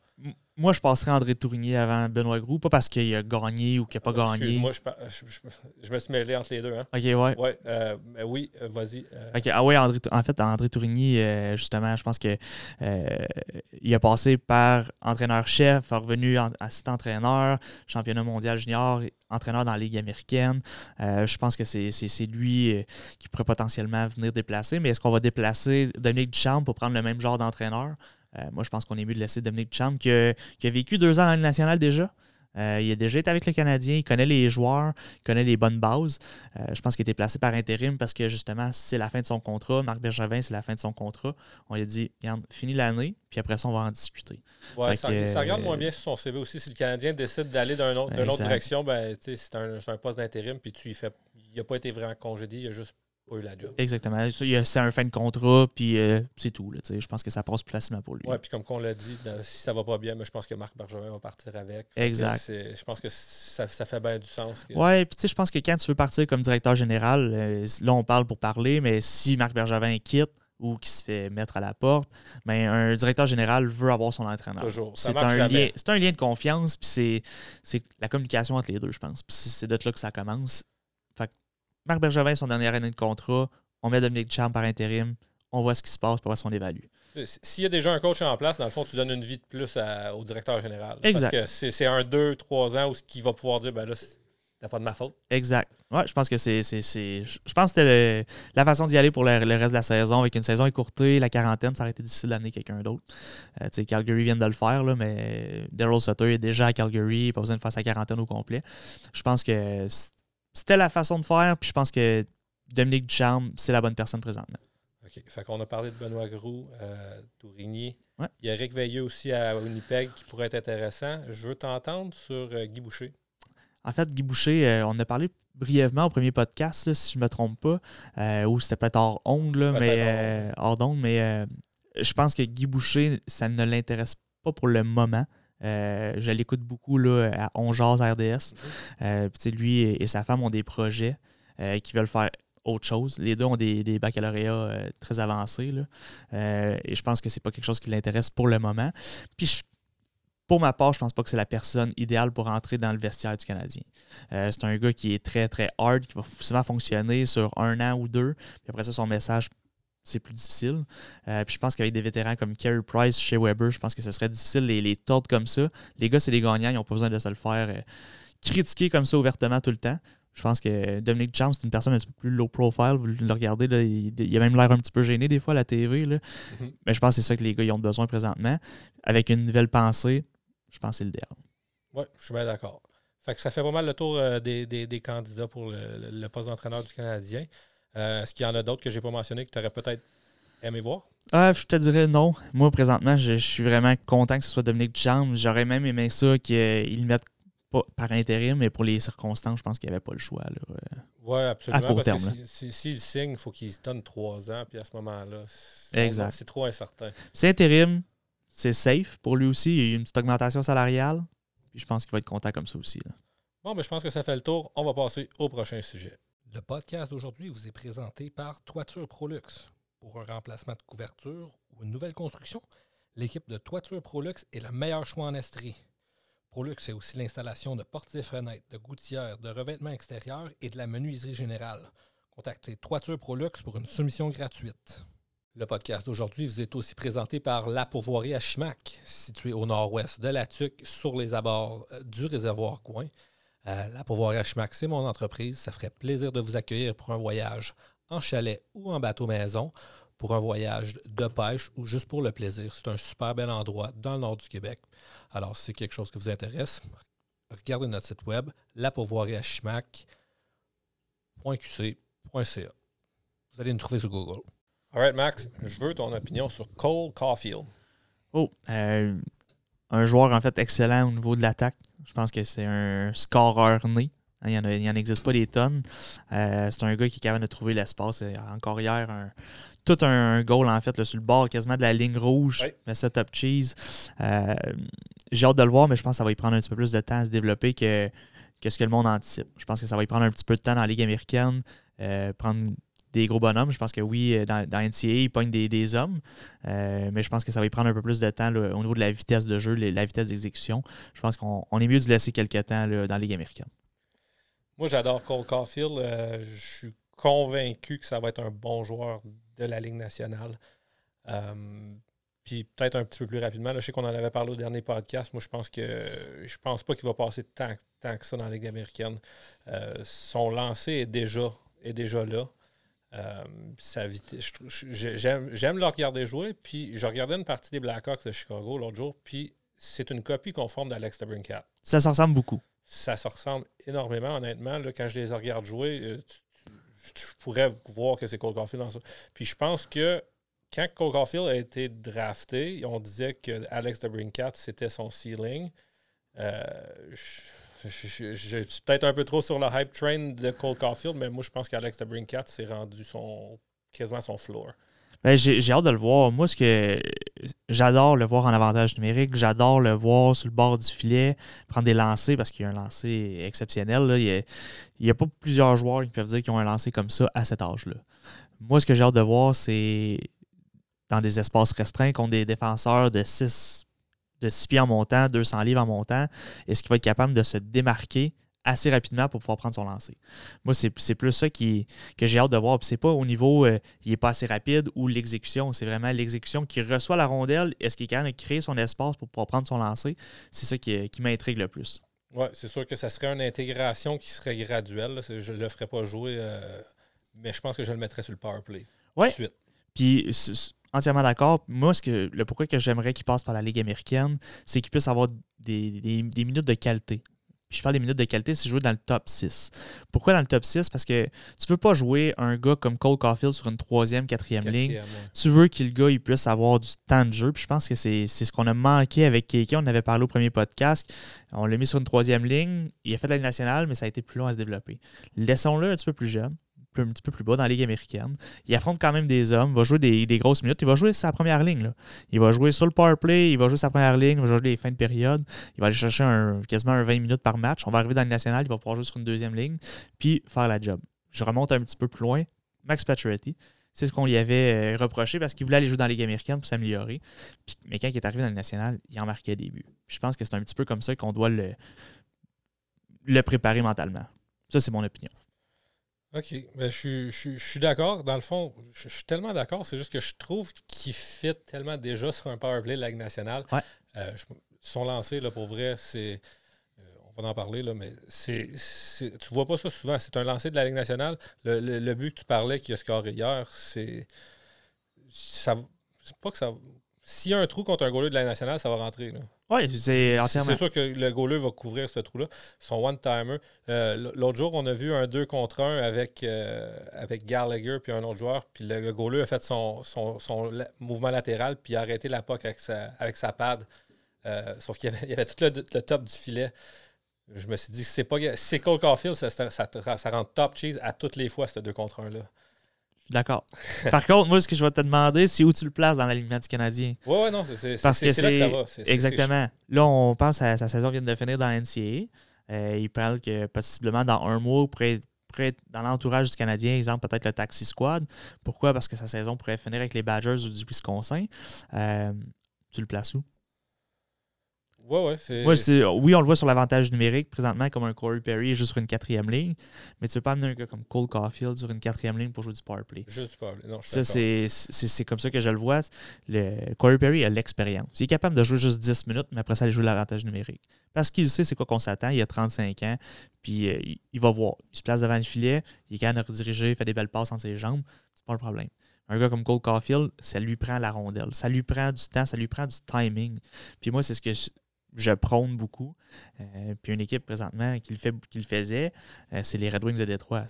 moi, je passerais André Tourigny avant Benoît Gros, pas parce qu'il a gagné ou qu'il n'a pas gagné. Excuse-moi, je, je- je- je me suis mêlé entre les deux. Hein. Ok, ouais. Ouais, euh, mais oui, euh, vas-y. euh, Ok, Ah ouais, André, en fait, André Tourigny, euh, justement, je pense que il a passé par entraîneur-chef, revenu en- assistant-entraîneur, championnat mondial junior, entraîneur dans la Ligue américaine. Je pense que c'est lui euh, qui pourrait potentiellement venir déplacer. Mais est-ce qu'on va déplacer Dominique Duchamp pour prendre le même genre d'entraîneur? Euh, moi, je pense qu'on est mieux de laisser Dominique Duchamp qui, a- qui a vécu deux ans dans la Ligue nationale déjà. Euh, il a déjà été avec le Canadien, il connaît les joueurs, il connaît les bonnes bases. Euh, je pense qu'il a été placé par intérim parce que justement, c'est la fin de son contrat. Marc Bergevin, c'est la fin de son contrat. On lui a dit, regarde, finis l'année, puis après ça, on va en discuter. ouais, ça, que, ça regarde euh, moins bien sur son CV aussi. Si le Canadien décide d'aller dans une autre, d'une autre Exact. direction, ben, c'est un, poste d'intérim, puis tu y fais. Il n'a pas été vraiment congédié, il n'a juste pas eu la job. Exactement. C'est un fin de contrat, puis euh, c'est tout. là, je pense que ça passe plus facilement pour lui. Ouais, puis comme on l'a dit, dans- si ça va pas bien, mais je pense que Marc Bergevin va partir avec. Exact. Je pense que ça, ça fait bien du sens. que- Ouais, puis tu sais, je pense que quand tu veux partir comme directeur général, euh, là, on parle pour parler, mais si Marc Bergevin quitte ou qui se fait mettre à la porte, ben, un directeur général veut avoir son entraîneur. Toujours. C'est un, lien, un lien de confiance, puis c'est, la communication entre les deux, je pense. C'est de là que ça commence. Marc Bergevin, son dernière année de contrat, on met Dominique Cham par intérim, on voit ce qui se passe, pour voir si on évalue. S'il y a déjà un coach en place, dans le fond, tu donnes une vie de plus à- au directeur général. Exact. Parce que c'est un, deux, trois ans où ce qu'il va pouvoir dire, ben là, c'est t'as pas de ma faute. Exact. Ouais, je pense que c'est. Je pense que c'était la façon d'y aller pour le, le reste de la saison. Avec une saison écourtée, la quarantaine, ça aurait été difficile d'amener quelqu'un d'autre. Euh, tu sais, Calgary vient de le faire, là, mais Daryl Sutter est déjà à Calgary, pas besoin de faire sa quarantaine au complet. Je pense que c'était la façon de faire, puis je pense que Dominique Ducharme, c'est la bonne personne présentement. OK. Fait qu'on a parlé de Benoît Groux, euh, Tourigny. Ouais. Il y a Eric Veilleux aussi à Winnipeg qui pourrait être intéressant. Je veux t'entendre sur euh, Guy Boucher. En fait, Guy Boucher, euh, on a parlé brièvement au premier podcast, là, si je ne me trompe pas, euh, ou c'était peut-être hors onde, là, mais, hors euh, hors d'onde, mais je pense que Guy Boucher, ça ne l'intéresse pas pour le moment. Je l'écoute beaucoup là, à On RDS. puis lui et, sa femme ont des projets qui veulent faire autre chose. Les deux ont des, baccalauréats très avancés. et je pense que c'est pas quelque chose qui l'intéresse pour le moment. Puis pour ma part, je pense pas que c'est la personne idéale pour entrer dans le vestiaire du Canadien. Euh, c'est un gars qui est très, très hard, qui va souvent fonctionner sur un an ou deux. Puis après ça, son message, c'est plus difficile. Euh, puis je pense qu'avec des vétérans comme Carey Price chez Weber, je pense que ce serait difficile les, les tordre comme ça. Les gars, c'est des gagnants, ils n'ont pas besoin de se le faire euh, critiquer comme ça ouvertement tout le temps. Je pense que Dominic James, c'est une personne un petit peu plus low profile. Vous le regardez, là, il, a même l'air un petit peu gêné des fois à la TV. Là. Mm-hmm. Mais je pense que c'est ça que les gars ils ont besoin présentement. Avec une nouvelle pensée, je pense que c'est l'idéal. Oui, je suis bien d'accord. Fait que ça fait pas mal le tour euh, des, candidats pour le, poste d'entraîneur du Canadien. Euh, est-ce qu'il y en a d'autres que je n'ai pas mentionné que tu aurais peut-être aimé voir? Ah, je te dirais non. Moi, présentement, je, suis vraiment content que ce soit Dominique Duchamp. J'aurais même aimé ça qu'il le mette pas par intérim, mais pour les circonstances, je pense qu'il n'y avait pas le choix. Euh, oui, absolument. À court terme. S'il si, signe, il faut qu'il se donne trois ans, puis à ce moment-là, c'est trop incertain. C'est intérim, c'est safe pour lui aussi. Il y a eu une petite augmentation salariale. Puis je pense qu'il va être content comme ça aussi. Bon, mais je pense que ça fait le tour. On va passer au prochain sujet. Le podcast d'aujourd'hui vous est présenté par Toiture Prolux. Pour un remplacement de couverture ou une nouvelle construction, l'équipe de Toiture Prolux est le meilleur choix en Estrie. Prolux est aussi l'installation de portes et fenêtres, de gouttières, de revêtements extérieurs et de la menuiserie générale. Contactez Toiture Prolux pour une soumission gratuite. Le podcast d'aujourd'hui vous est aussi présenté par La Pourvoirie à Chimac, située au nord-ouest de la Tuque, sur les abords euh, du réservoir Coin. Euh, la Pourvoirie à c'est mon entreprise. Ça ferait plaisir de vous accueillir pour un voyage en chalet ou en bateau maison, pour un voyage de pêche ou juste pour le plaisir. C'est un super bel endroit dans le nord du Québec. Alors, si c'est quelque chose qui vous intéresse, regardez notre site web, lapourvoirieachimac.qc.ca. Vous allez nous trouver sur Google. Alright, Max, je veux ton opinion sur Cole Caulfield. Oh, euh, un joueur en fait excellent au niveau de l'attaque. Je pense que c'est un scoreur né. Il n'y en, existe pas des tonnes. Euh, c'est un gars qui est capable de trouver l'espace. Encore hier, tout un, goal en fait sur le bord quasiment de la ligne rouge, le setup cheese. Euh, j'ai hâte de le voir, mais je pense que ça va y prendre un petit peu plus de temps à se développer que, que ce que le monde anticipe. Je pense que ça va y prendre un petit peu de temps dans la Ligue américaine. prendre des gros bonhommes. Je pense que oui, euh, dans, dans NCAA, ils pognent des, hommes, euh, mais je pense que ça va y prendre un peu plus de temps au niveau de la vitesse de jeu, la vitesse d'exécution. Je pense qu'on est mieux de laisser quelques temps dans la Ligue américaine. Moi, j'adore Cole Caulfield. Euh, je suis convaincu que ça va être un bon joueur de la Ligue nationale. puis peut-être un petit peu plus rapidement. je sais qu'on en avait parlé au dernier podcast. Moi, je pense que je pense pas qu'il va passer tant, tant, que ça dans la Ligue américaine. son lancer est déjà, est déjà là. Euh, j'aime le regarder jouer. Puis je regardais une partie des Blackhawks de Chicago l'autre jour. Puis c'est une copie conforme d'Alex de Brincat. Ça se ressemble beaucoup. Ça se ressemble énormément, honnêtement. Là, quand je les regarde jouer, euh, je pourrais voir que c'est Cole Caulfield dans ça. Puis je pense que quand Cole Caulfield a été drafté, on disait que Alex de Brincat, c'était son ceiling. Euh, je, suis peut-être un peu trop sur le hype train de Cole Caulfield, mais moi, je pense qu'Alex de Brincat s'est rendu son, quasiment son floor. Ben, j'ai hâte de le voir. Moi, ce que j'adore le voir en avantage numérique, j'adore le voir sur le bord du filet, prendre des lancers parce qu'il y a un lancer exceptionnel. Il n'y a, pas plusieurs joueurs qui peuvent dire qu'ils ont un lancer comme ça à cet âge-là. Moi, ce que j'ai hâte de voir, c'est dans des espaces restreints contre des défenseurs de 6 de 6 pieds en montant, 200 livres en montant, est-ce qu'il va être capable de se démarquer assez rapidement pour pouvoir prendre son lancer? Moi, c'est plus ça qui, que j'ai hâte de voir. Puis c'est pas au niveau, euh, il n'est pas assez rapide ou l'exécution. C'est vraiment l'exécution qui reçoit la rondelle. Est-ce qu'il est capable de créer son espace pour pouvoir prendre son lancer? C'est ça qui, qui m'intrigue le plus. Oui, c'est sûr que ça serait une intégration qui serait graduelle. Je ne le ferais pas jouer, euh, mais je pense que je le mettrais sur le power play. Oui. Puis entièrement d'accord. Moi, ce que, le pourquoi que j'aimerais qu'il passe par la Ligue américaine, c'est qu'il puisse avoir des, minutes de qualité. Puis je parle des minutes de qualité, c'est jouer dans le top 6. Pourquoi dans le top 6? Parce que tu veux pas jouer un gars comme Cole Caulfield sur une troisième, quatrième, ligne. Tu veux que le gars il puisse avoir du temps de jeu. Puis je pense que c'est ce qu'on a manqué avec Keke. On avait parlé au premier podcast. On l'a mis sur une troisième ligne. Il a fait de la Ligue nationale, mais ça a été plus long à se développer. Laissons-le un petit peu plus jeune un petit peu plus bas dans la Ligue américaine. Il affronte quand même des hommes, va jouer des, grosses minutes. Il va jouer sa première ligne. Il va jouer sur le power play, il va jouer sa première ligne, il va jouer les fins de période. Il va aller chercher quasiment un 20 minutes par match. On va arriver dans le national, il va pouvoir jouer sur une deuxième ligne, puis faire la job. Je remonte un petit peu plus loin. Max Pacioretty, c'est ce qu'on lui avait euh, reproché parce qu'il voulait aller jouer dans la Ligue américaine pour s'améliorer. Mais quand il est arrivé dans le national, il en marquait des buts. Je pense que c'est un petit peu comme ça qu'on doit le préparer mentalement. Ça, c'est mon opinion. OK. Ben, je, suis d'accord. Dans le fond, je, suis tellement d'accord. C'est juste que je trouve qu'il fit tellement déjà sur un powerplay de la Ligue nationale. Euh, son lancé, là, pour vrai, c'est. Euh, on va en parler, là, mais c'est, tu vois pas ça souvent. C'est un lancé de la Ligue nationale. Le, but que tu parlais qui a scoré hier, c'est. Ça, c'est pas que ça. S'il y a un trou contre un goaler de la Ligue nationale, ça va rentrer. Là. Oui, c'est entièrement. C'est sûr que le goaler va couvrir ce trou-là. Son one-timer. Euh, l'autre jour, on a vu un 2 contre 1 avec, euh, avec Gallagher puis un autre joueur. Puis le, le a fait son, son, mouvement latéral puis a arrêté la puck avec sa, avec sa pad. Euh, sauf qu'il y, avait, tout le, top du filet. Je me suis dit, c'est pas c'est Cole Caulfield, ça, ça, ça, ça, rend top cheese à toutes les fois, ce 2 contre 1-là. D'accord. Par contre, moi, ce que je vais te demander, c'est où tu le places dans l'alignement du Canadien. Oui, oui, non, c'est là que ça va. exactement. Là, on pense à sa saison vient de finir dans NCAA. Euh, il parle que possiblement dans un mois, pourrait être dans l'entourage du Canadien, exemple peut-être le Taxi Squad. Pourquoi? Parce que sa saison pourrait finir avec les Badgers du Wisconsin. Euh, tu le places où? Ouais, oui, on le voit sur l'avantage numérique présentement comme un Corey Perry juste sur une quatrième ligne, mais tu ne veux pas amener un gars comme Cole Caulfield sur une quatrième ligne pour jouer du power play. Juste du power play. Non, ça, c'est comme ça que je le vois. Le, Corey Perry a l'expérience. Il est capable de jouer juste 10 minutes, mais après ça, il joue l'avantage numérique. Parce qu'il sait c'est quoi qu'on s'attend. Il a 35 ans, puis euh, il, va voir. Il se place devant le filet, il est capable de rediriger, il fait des belles passes entre ses jambes. C'est pas le problème. Un gars comme Cole Caulfield, ça lui prend la rondelle. Ça lui prend du temps, ça lui prend du timing. Puis moi, c'est ce que je prône beaucoup. Euh, puis une équipe présentement qui le, fait, qui le faisait, euh, c'est les Red Wings de Détroit.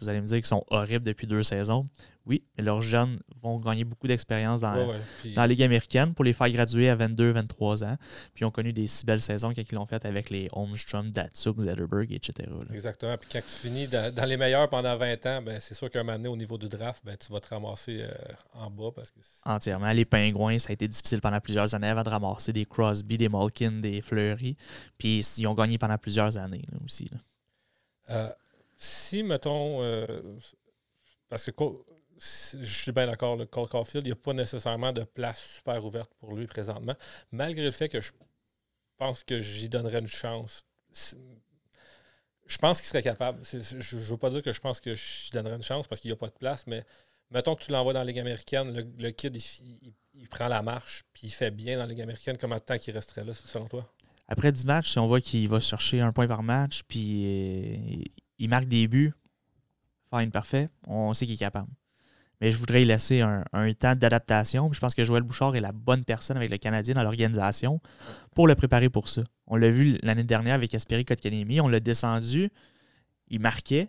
Vous allez me dire qu'ils sont horribles depuis deux saisons. Oui, mais leurs jeunes vont gagner beaucoup d'expérience dans, la Ligue américaine pour les faire graduer à 22-23 ans. Puis ils ont connu des si belles saisons quand ils l'ont fait avec les Holmstrom, Datsuk, Zetterberg, etc. Exactement. Puis quand tu finis dans, les meilleurs pendant 20 ans, ben, c'est sûr qu'un moment donné, au niveau du draft, ben, tu vas te ramasser euh, en bas. Parce que Entièrement. Les Pingouins, ça a été difficile pendant plusieurs années avant de ramasser des Crosby, des Malkin, des Fleury. Puis ils ont gagné pendant plusieurs années aussi. Euh, si, mettons, euh, parce que je suis bien d'accord, le Cole Caulfield, il n'y a pas nécessairement de place super ouverte pour lui présentement, malgré le fait que je pense que j'y donnerais une chance. Je pense qu'il serait capable. je ne veux pas dire que je pense que j'y donnerais une chance parce qu'il n'y a pas de place, mais mettons que tu l'envoies dans la Ligue américaine, le, kid, il, prend la marche, puis il fait bien dans la Ligue américaine. Combien de temps qu'il resterait là, selon toi? Après 10 matchs, si on voit qu'il va chercher un point par match, puis euh, il marque des buts, fine, parfait, on sait qu'il est capable mais je voudrais y laisser un, temps d'adaptation. Je pense que Joël Bouchard est la bonne personne avec le Canadien dans l'organisation pour le préparer pour ça. On l'a vu l'année dernière avec Asperi Kotkanemi. On l'a descendu. Il marquait,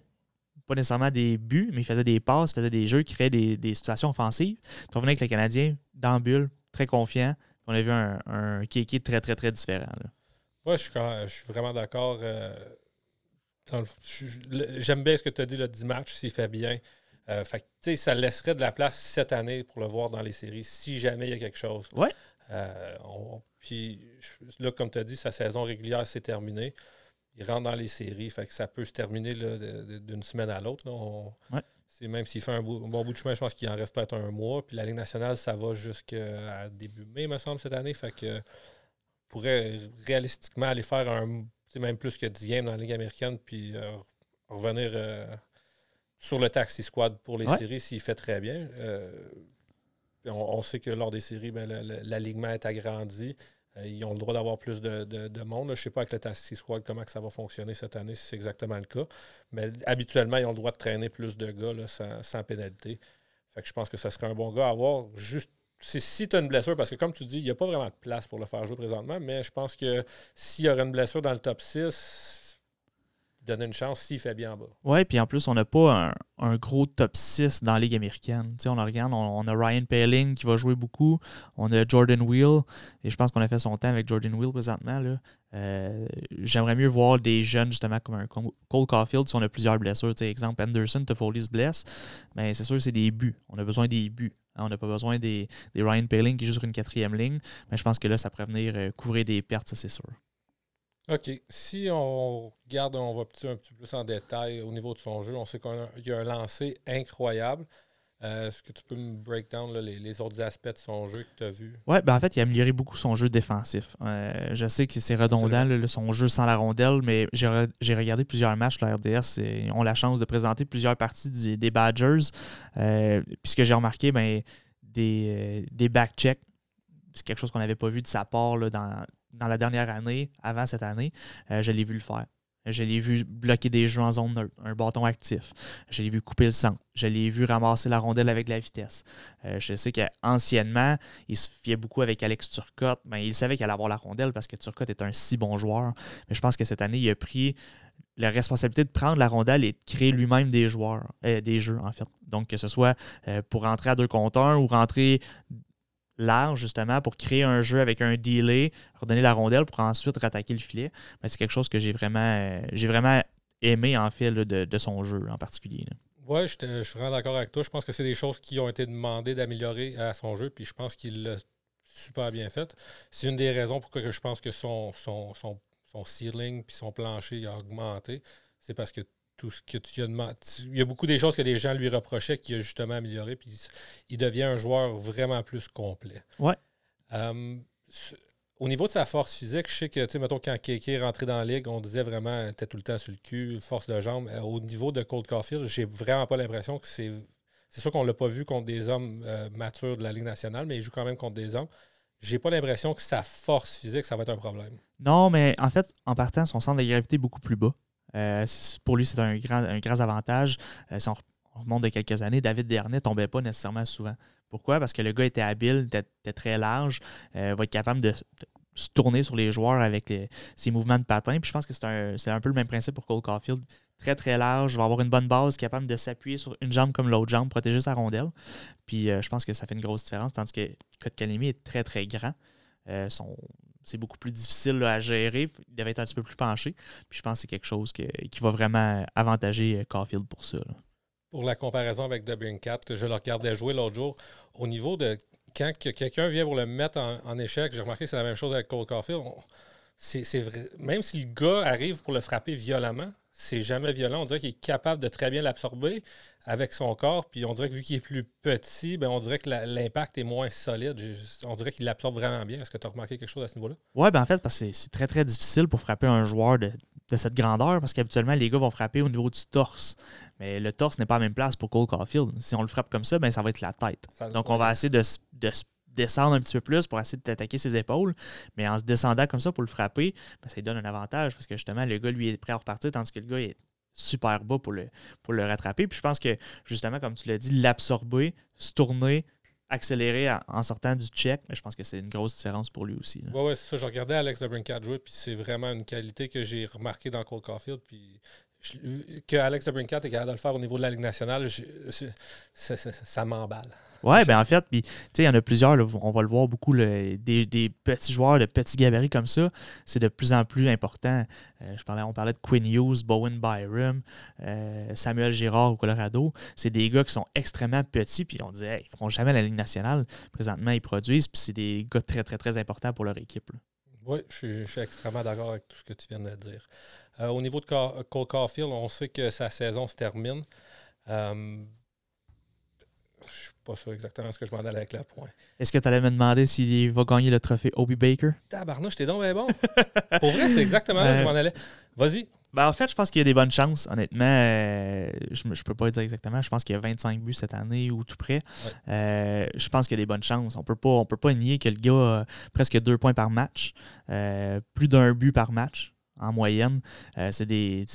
pas nécessairement des buts, mais il faisait des passes, faisait des jeux, créait des, situations offensives. On revenait avec le Canadien dans bulle, très confiant. On a vu un, un Kéké très, très, très différent. Oui, je, suis vraiment d'accord. Euh, j'aime bien ce que tu as dit, le 10 matchs, s'il. Euh, ça laisserait de la place cette année pour le voir dans les séries si jamais il y a quelque chose. Ouais. Euh, puis là, comme tu as dit, sa saison régulière s'est terminée. Il rentre dans les séries, fait que ça peut se terminer d'une semaine à l'autre. Même s'il fait un, bon bout de chemin, je pense qu'il en reste peut-être un mois. Puis la Ligue nationale, ça va jusqu'à début mai, me semble, cette année. Fait que pourrait réalistiquement aller faire un même plus que 10 games dans la Ligue américaine, puis euh, revenir sur le Taxi Squad pour les séries s'il fait très bien. Euh, on, sait que lors des séries, ben, l'alignement est agrandi. Euh, ils ont le droit d'avoir plus de, monde. Je ne sais pas avec le Taxi Squad comment que ça va fonctionner cette année, si c'est exactement le cas. Mais habituellement, ils ont le droit de traîner plus de gars sans, pénalité. Fait que je pense que ça serait un bon gars à avoir. Juste si tu as une blessure, parce que comme tu dis, il n'y a pas vraiment de place pour le faire jouer présentement, mais je pense que s'il y aurait une blessure dans le top 6, donner une chance s'il fait bien en bas. Oui, puis en plus, on n'a pas un, gros top 6 dans la Ligue américaine. on regarde, on, a Ryan Paling qui va jouer beaucoup, on a Jordan Wheel, et je pense qu'on a fait son temps avec Jordan Wheel présentement. Euh, j'aimerais mieux voir des jeunes, justement, comme un Cole Caulfield, si on a plusieurs blessures. exemple, Anderson, Toffoli se blesse, mais c'est sûr c'est des buts. On a besoin des buts. Hein, on n'a pas besoin des, Ryan Paling qui joue sur une quatrième ligne, mais je pense que là, ça pourrait venir euh, couvrir des pertes, ça c'est sûr. OK. Si on regarde, on va un petit peu plus en détail au niveau de son jeu, on sait qu'il y a un lancé incroyable. Euh, est-ce que tu peux me break down les, autres aspects de son jeu que tu as vu? Oui, ben en fait, il a amélioré beaucoup son jeu défensif. Euh, je sais que c'est redondant, son jeu sans la rondelle, mais j'ai regardé plusieurs matchs. La RDS et ont la chance de présenter plusieurs parties des Badgers. Euh, puis ce que j'ai remarqué, ben, des, des back-checks, c'est quelque chose qu'on n'avait pas vu de sa part là, dans, dans la dernière année, avant cette année, euh, je l'ai vu le faire. Je l'ai vu bloquer des jeux en zone neutre, un bâton actif. Je l'ai vu couper le centre. Je l'ai vu ramasser la rondelle avec la vitesse. Euh, je sais qu'anciennement, il se fiait beaucoup avec Alex Turcotte. mais ben, il savait qu'il allait avoir la rondelle parce que Turcotte est un si bon joueur. Mais je pense que cette année, il a pris la responsabilité de prendre la rondelle et de créer lui-même des joueurs, euh, jeux. Donc que ce soit pour rentrer à deux contre ou rentrer large, justement, pour créer un jeu avec un delay, redonner la rondelle pour ensuite rattaquer le filet. Mais c'est quelque chose que j'ai vraiment, euh, vraiment aimé, en fait, de, son jeu en particulier. Oui, je, suis vraiment d'accord avec toi. Je pense que c'est des choses qui ont été demandées d'améliorer à son jeu, puis je pense qu'il l'a super bien fait. C'est une des raisons pourquoi je pense que son, son, son, son ceiling puis son plancher a augmenté. C'est parce que tout ce que tu as demandé. Il y a beaucoup des choses que les gens lui reprochaient qu'il a justement amélioré, puis il devient un joueur vraiment plus complet. Ouais. Euh, au niveau de sa force physique, je sais que, tu sais, mettons, quand Kéké est rentré dans la ligue, on disait vraiment, était tout le temps sur le cul, force de jambe. Euh, au niveau de Cold Caulfield, j'ai vraiment pas l'impression que c'est. C'est sûr qu'on l'a pas vu contre des hommes euh, matures de la Ligue nationale, mais il joue quand même contre des hommes. J'ai pas l'impression que sa force physique, ça va être un problème. Non, mais en fait, en partant, son centre de gravité est beaucoup plus bas. Euh, pour lui, c'est un grand, avantage. Euh, si on remonte de quelques années, David Dernay ne tombait pas nécessairement souvent. Pourquoi? Parce que le gars était habile, était, très large, euh, va être capable de, se tourner sur les joueurs avec ses mouvements de patin. Puis je pense que c'est un, peu le même principe pour Cole Caulfield. Très, très large, va avoir une bonne base, capable de s'appuyer sur une jambe comme l'autre jambe, protéger sa rondelle. Puis je pense que ça fait une grosse différence, tandis que Kotkaniemi est très, très grand. C'est beaucoup plus difficile à gérer. Il devait être un petit peu plus penché. Puis je pense que c'est quelque chose qui va vraiment avantager euh, Caulfield pour ça. Pour la comparaison avec que je le regardais jouer l'autre jour, au niveau de quand quelqu'un vient pour le mettre en, échec, j'ai remarqué que c'est la même chose avec Cole Caulfield. C'est vrai, même si le gars arrive pour le frapper violemment, c'est jamais violent. On dirait qu'il est capable de très bien l'absorber avec son corps. Puis on dirait que vu qu'il est plus petit, ben on dirait que l'impact est moins solide. On dirait qu'il l'absorbe vraiment bien. Est-ce que tu as remarqué quelque chose à ce niveau-là? Oui, ben en fait, parce que c'est très très difficile pour frapper un joueur de, cette grandeur parce qu'habituellement, les gars vont frapper au niveau du torse. Mais le torse n'est pas à la même place pour Cole Caulfield. Si on le frappe comme ça, ben ça va être la tête. Donc on va essayer de, de descendre un petit peu plus pour essayer de t'attaquer ses épaules. Mais en se descendant comme ça pour le frapper, ben, ça lui donne un avantage parce que justement, le gars, lui, est prêt à repartir, tandis que le gars est super bas pour le, pour le rattraper. Puis je pense que, justement, comme tu l'as dit, l'absorber, se tourner, accélérer en sortant du check, mais je pense que c'est une grosse différence pour lui aussi. Oui, ouais, c'est ça. Je regardais Alex DeBrincat jouer, puis c'est vraiment une qualité que j'ai remarqué dans Cole Caulfield. Puis que Alex DeBrincat est capable de le faire au niveau de la Ligue nationale, ça m'emballe. Oui, ben en fait, puis il y en a plusieurs, on va le voir beaucoup, des, petits joueurs de petits gabarits comme ça, c'est de plus en plus important. Euh, je parlais, on parlait de Quinn Hughes, Bowen Byram, euh, Samuel Girard au Colorado. C'est des gars qui sont extrêmement petits, puis on disait, ils ne feront jamais la Ligue nationale. Présentement, ils produisent, puis c'est des gars très, très, très importants pour leur équipe. Oui, je suis, extrêmement d'accord avec tout ce que tu viens de dire. Euh, au niveau de Cole Caulfield, on sait que sa saison se termine. Je suis pas sûr exactement ce que je m'en allais avec le point. Est-ce que tu allais me demander s'il va gagner le trophée Obi Baker? Tabarnouche, t'es donc bien bon. Pour vrai, c'est exactement là que je m'en allais. Vas-y. Ben, en fait, je pense qu'il y a des bonnes chances. Honnêtement, euh, je ne peux pas dire exactement. Je pense qu'il y a 25 buts cette année ou tout près. Euh, je pense qu'il y a des bonnes chances. On ne peut pas nier que le gars a presque deux points par match, euh, plus d'un but par match en moyenne. Euh, c'est des,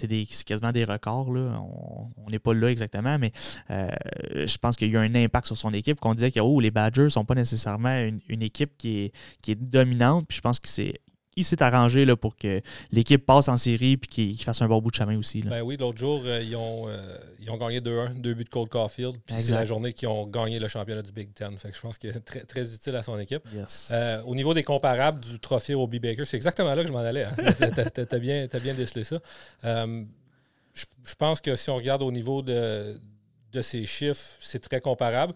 quasiment des records. On n'est pas là exactement, mais euh, je pense qu'il y a un impact sur son équipe. Qu'on disait que oh, les Badgers ne sont pas nécessairement une, équipe qui est, dominante. Je pense que c'est il s'est arrangé là, pour que l'équipe passe en série et qu'il fasse un bon bout de chemin aussi. Ben oui, l'autre jour, euh, ils, ont, euh, ils ont gagné 2-1, deux buts de Cole Caulfield. Puis c'est la journée qu'ils ont gagné le championnat du Big Ten. Fait que je pense qu'il est très, très utile à son équipe. Euh, au niveau des comparables du trophée au B. Baker, c'est exactement là que je m'en allais. Hein. [laughs] tu as, bien, bien décelé ça. je pense que si on regarde au niveau de de ces chiffres, c'est très comparable.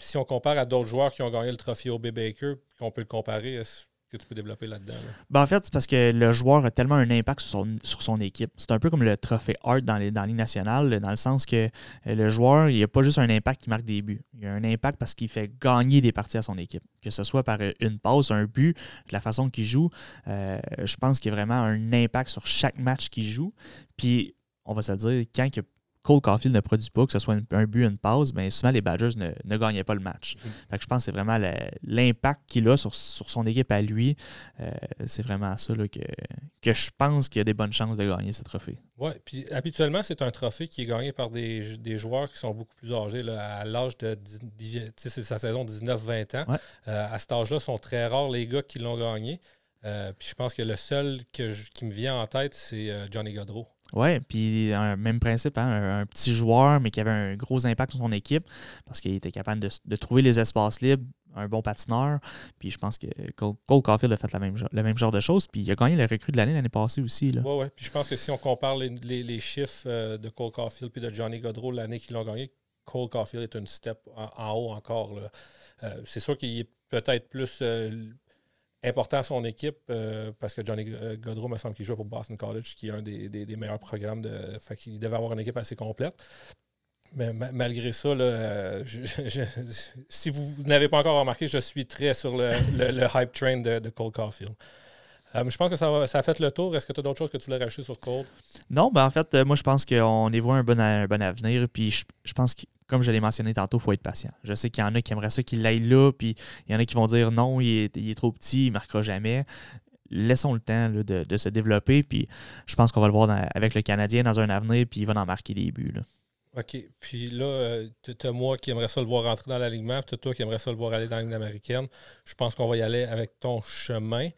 Si on compare à d'autres joueurs qui ont gagné le trophée au B. Baker, qu'on peut le comparer, que tu peux développer là-dedans? Ben, en fait, c'est parce que le joueur a tellement un impact sur son, équipe. C'est un peu comme le trophée Hart dans, les, dans nationale, dans le sens que euh, le joueur, il a pas juste un impact qui marque des buts. Il a un impact parce qu'il fait gagner des parties à son équipe. Que ce soit par une passe, un but, de la façon qu'il joue. Euh, je pense qu'il y a vraiment un impact sur chaque match qu'il joue. Puis, on va se dire, quand il y a Cole Caulfield ne produit pas, que ce soit un, but, une passe, mais souvent les Badgers ne, gagnaient pas le match. Mm-hmm. je pense que c'est vraiment l'impact qu'il a sur, son équipe à lui. Euh, c'est vraiment ça que, que je pense qu'il a des bonnes chances de gagner ce trophée. Oui, puis habituellement, c'est un trophée qui est gagné par des, joueurs qui sont beaucoup plus âgés. à l'âge de. C'est sa saison 19-20 ans. Euh, à cet âge-là, sont très rares les gars qui l'ont gagné. Euh, puis je pense que le seul que qui me vient en tête, c'est Johnny Godreau. Oui, puis un même principe, hein, un, petit joueur, mais qui avait un gros impact sur son équipe parce qu'il était capable de, trouver les espaces libres, un bon patineur. Puis je pense que Cole, Caulfield a fait la même, le même genre de choses. Puis il a gagné le recrue de l'année l'année passée aussi. Oui, oui. Puis je pense que si on compare les, chiffres euh, de Cole Caulfield puis de Johnny Godreau l'année qu'ils l'ont gagné, Cole Caulfield est une step en, haut encore. Euh, c'est sûr qu'il est peut-être plus. Euh, important à son équipe euh, parce que Johnny euh, Godreau me semble qu'il joue pour Boston College, qui est un des, meilleurs programmes. De, fait qu'il devait avoir une équipe assez complète. Mais malgré ça, euh, si vous n'avez pas encore remarqué, je suis très sur le, hype train de, Cole Caulfield. Je pense que ça, a fait le tour. Est-ce que tu as d'autres choses que tu voulais rajouter sur Cole? Non, ben en fait, moi je pense qu'on y voit un bon, avenir. Puis je, je pense que comme je l'ai mentionné tantôt, il faut être patient. Je sais qu'il y en a qui aimeraient ça qu'il aille là, puis il y en a qui vont dire non, il est, trop petit, il ne marquera jamais. Laissons le temps de, se développer, puis je pense qu'on va le voir avec le Canadien dans un avenir, puis il va en marquer des buts. OK. Puis là, euh, tu as moi qui aimerais ça le voir rentrer dans l'alignement, puis toi qui aimerais ça le voir aller dans la ligne américaine. Je pense qu'on va y aller avec ton chemin.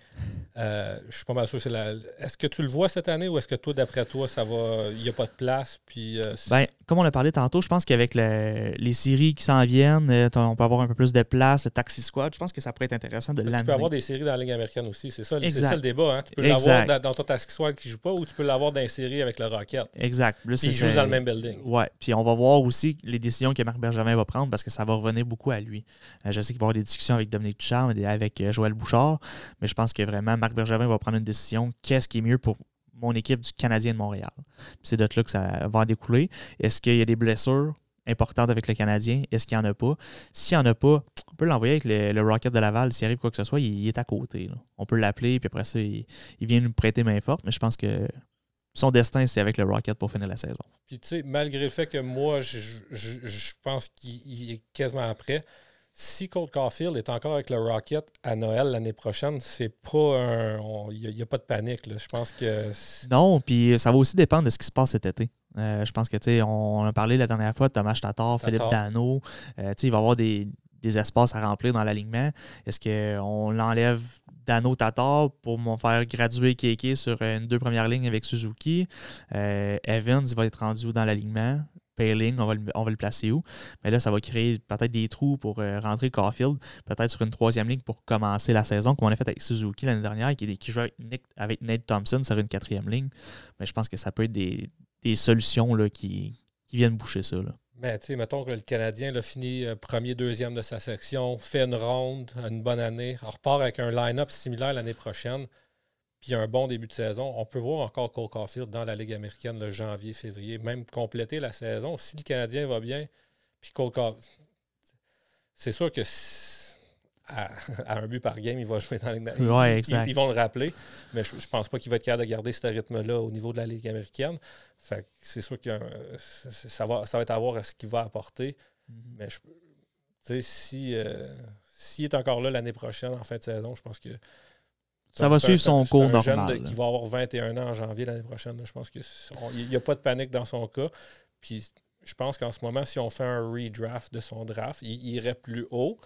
Euh, je suis pas mal sûr c'est la. Est-ce que tu le vois cette année ou est-ce que toi, d'après toi, ça va. Il n'y a pas de place? Puis, euh, ben, comme on a parlé tantôt, je pense qu'avec les séries qui s'en viennent, on peut avoir un peu plus de place, le Taxi Squad. Je pense que ça pourrait être intéressant de l'amener. Tu peux avoir des séries dans la ligne américaine aussi. C'est ça, ça, le débat. Hein? Tu peux l'avoir dans, ton Taxi Squad qui ne joue pas ou tu peux l'avoir dans une série avec le Rocket. Exact. puis il joue dans le même building. Ouais. Puis on va voir aussi les décisions que Marc Bergevin va prendre parce que ça va revenir beaucoup à lui. Euh, je sais qu'il va y avoir des discussions avec Dominique Ducharme et avec euh, Joël Bouchard, mais je pense que vraiment Marc Bergevin va prendre une décision. Qu'est-ce qui est mieux pour mon équipe du Canadien de Montréal? C'est de là que ça va découler. Est-ce qu'il y a des blessures? importantes avec le Canadien? Est-ce qu'il n'y en a pas? S'il n'y en a pas, on peut l'envoyer avec le, Rocket de Laval. S'il arrive quoi que ce soit, il, est à côté. On peut l'appeler, puis après ça, il, vient nous prêter main forte. Mais je pense que son destin, c'est avec le Rocket pour finir la saison. Puis, tu sais, malgré le fait que moi, je, pense qu'il est quasiment après, si Colt Caulfield est encore avec le Rocket à Noël l'année prochaine, c'est pas un. Il n'y a, pas de panique. Je pense que. Non, puis ça va aussi dépendre de ce qui se passe cet été. Euh, je pense que, tu sais, on, a parlé la dernière fois de Thomas Tatar, Philippe Dano. Euh, tu sais, il va y avoir des, des espaces à remplir dans l'alignement? Est-ce qu'on l'enlève Dano Tatar pour m'en faire graduer Keke sur une deux premières lignes avec Suzuki? Euh, Evans, il va être rendu dans l'alignement? Payling, on va, le, on va le placer où? Mais là, ça va créer peut-être des trous pour euh, rentrer Caulfield, peut-être sur une troisième ligne pour commencer la saison, comme on a fait avec Suzuki l'année dernière, qui, qui joue avec, Nate Thompson sur une quatrième ligne. Mais je pense que ça peut être des, solutions qui, viennent boucher ça. Mais tu sais, mettons que le Canadien a fini euh, premier, deuxième de sa section, fait une ronde, une bonne année, repart avec un line-up similaire l'année prochaine, puis un bon début de saison. On peut voir encore Cole Caulfield dans la Ligue américaine le janvier, février, même compléter la saison. Si le Canadien va bien, puis Cole Caulfield. C'est sûr que à, un but par game, il va jouer dans la Ligue ouais, ils, ils, vont le rappeler, mais je, ne pense pas qu'il va être capable de garder ce rythme-là au niveau de la Ligue américaine. Fait c'est sûr que ça va, ça va être à voir à ce qu'il va apporter. Mm-hmm. Mais je, si euh, s'il est encore là l'année prochaine, en fin de saison, je pense que. Ça va suivre son cours normal. qui va avoir 21 ans en janvier l'année prochaine. je pense qu'il n'y a pas de panique dans son cas. Puis je pense qu'en ce moment, si on fait un redraft de son draft, il irait plus haut.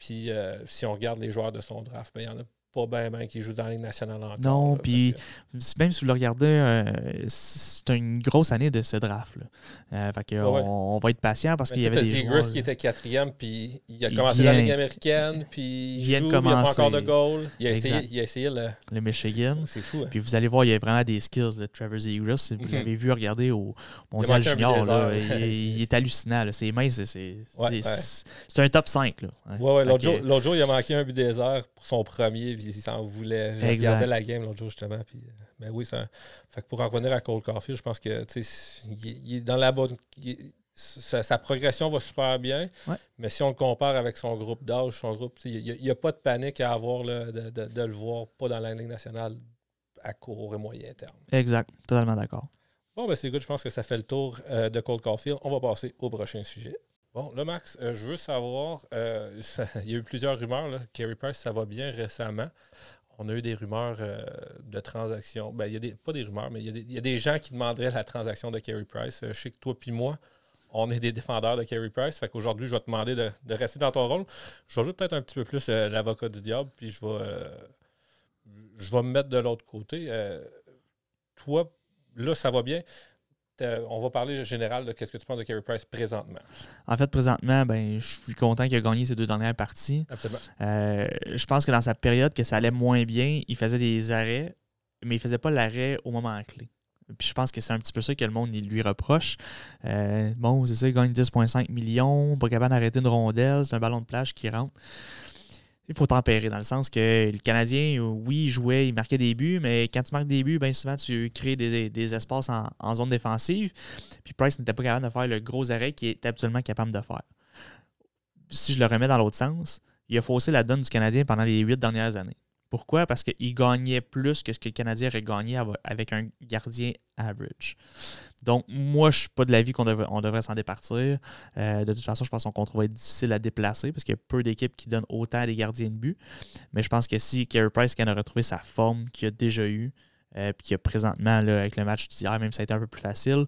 Puis euh, si on regarde les joueurs de son draft, ben, il y en a pas bien ben qui joue dans la Ligue nationale encore. Non, puis même si vous le regardez, euh, c'est une grosse année de ce draft. Là. Euh, fait que Ouais, ouais. on, va être patient parce qu'il y avait des joueurs, qui était quatrième, puis il a Il commencé dans la vient- Ligue américaine, puis il vient de joue, il n'a pas encore de goal. Il a essayé, il a essayé le... le Michigan. C'est fou, hein? Puis vous allez voir, il y a vraiment des skills de Trevor Zegras. Vous Mhm. l'avez vu regarder au Mondial Junior. là. il, [laughs] il est hallucinant. là. Ses mains, c'est c'est- Ouais, c'est- c'est un top 5. Là. Ouais. L'autre jour, il a manqué un but des airs pour son premier, puis il s'en voulait. Je Exact. regardais la game l'autre jour, justement. Puis, euh, ben oui, ça. Fait que pour en revenir à Cole Caulfield, je pense que, tu sais, il, est- il est dans la bonne. il sa, sa progression va super bien, Ouais. mais si on le compare avec son groupe d'âge, son groupe, il n'y a, pas de panique à avoir là, de, de- de le voir, pas dans la Ligue nationale à court et moyen terme. Exact. Totalement d'accord. Bon, ben c'est good. Je pense que ça fait le tour euh, de Cold Caulfield. On va passer au prochain sujet. Bon, là, Max, euh, je veux savoir, euh, [laughs] il y a eu plusieurs rumeurs. Là. Price, ça va bien récemment. On a eu des rumeurs euh, de transactions. Ben, il y a des, pas des rumeurs, mais il y, a des, gens qui demanderaient la transaction de Carey Price. Je sais que toi puis moi, on est des défendeurs de Carey Price. Fait qu'aujourd'hui, je vais te demander de, rester dans ton rôle. Je vais jouer peut-être un petit peu plus l'avocat du diable, puis je vais, je vais me mettre de l'autre côté. Toi, là, ça va bien. T'as- On va parler général de qu'est-ce que tu penses de Carey Price présentement. En fait, présentement, ben, je suis content qu'il a gagné ses deux dernières parties. Absolument. Euh, je pense que dans sa période que ça allait moins bien, il faisait des arrêts, mais il faisait pas l'arrêt au moment clé. Puis je pense que c'est un petit peu ça que le monde lui reproche. Euh, bon, c'est ça, il gagne 10,5 millions, pas capable d'arrêter une rondelle, c'est un ballon de plage qui rentre. Il faut tempérer dans le sens que le Canadien, oui, il jouait, il marquait des buts, mais quand tu marques des buts, bien souvent tu crées des, espaces en, zone défensive. Puis Price n'était pas capable de faire le gros arrêt qu'il est absolument capable de faire. Si je le remets dans l'autre sens, il a faussé la donne du Canadien pendant les huit dernières années. Pourquoi? Parce qu'il gagnait plus que ce que le Canadien aurait gagné av- avec un gardien average. Donc, moi, je ne suis pas de l'avis qu'on devrait, devrait s'en départir. Euh, de toute façon, je pense que son va être difficile à déplacer parce qu'il y a peu d'équipes qui donnent autant à des gardiens de but. Mais je pense que si Carey Price il a retrouvé sa forme qu'il a déjà eue, euh, puis qu'il a présentement là, avec le match d'hier, même si ça a été un peu plus facile,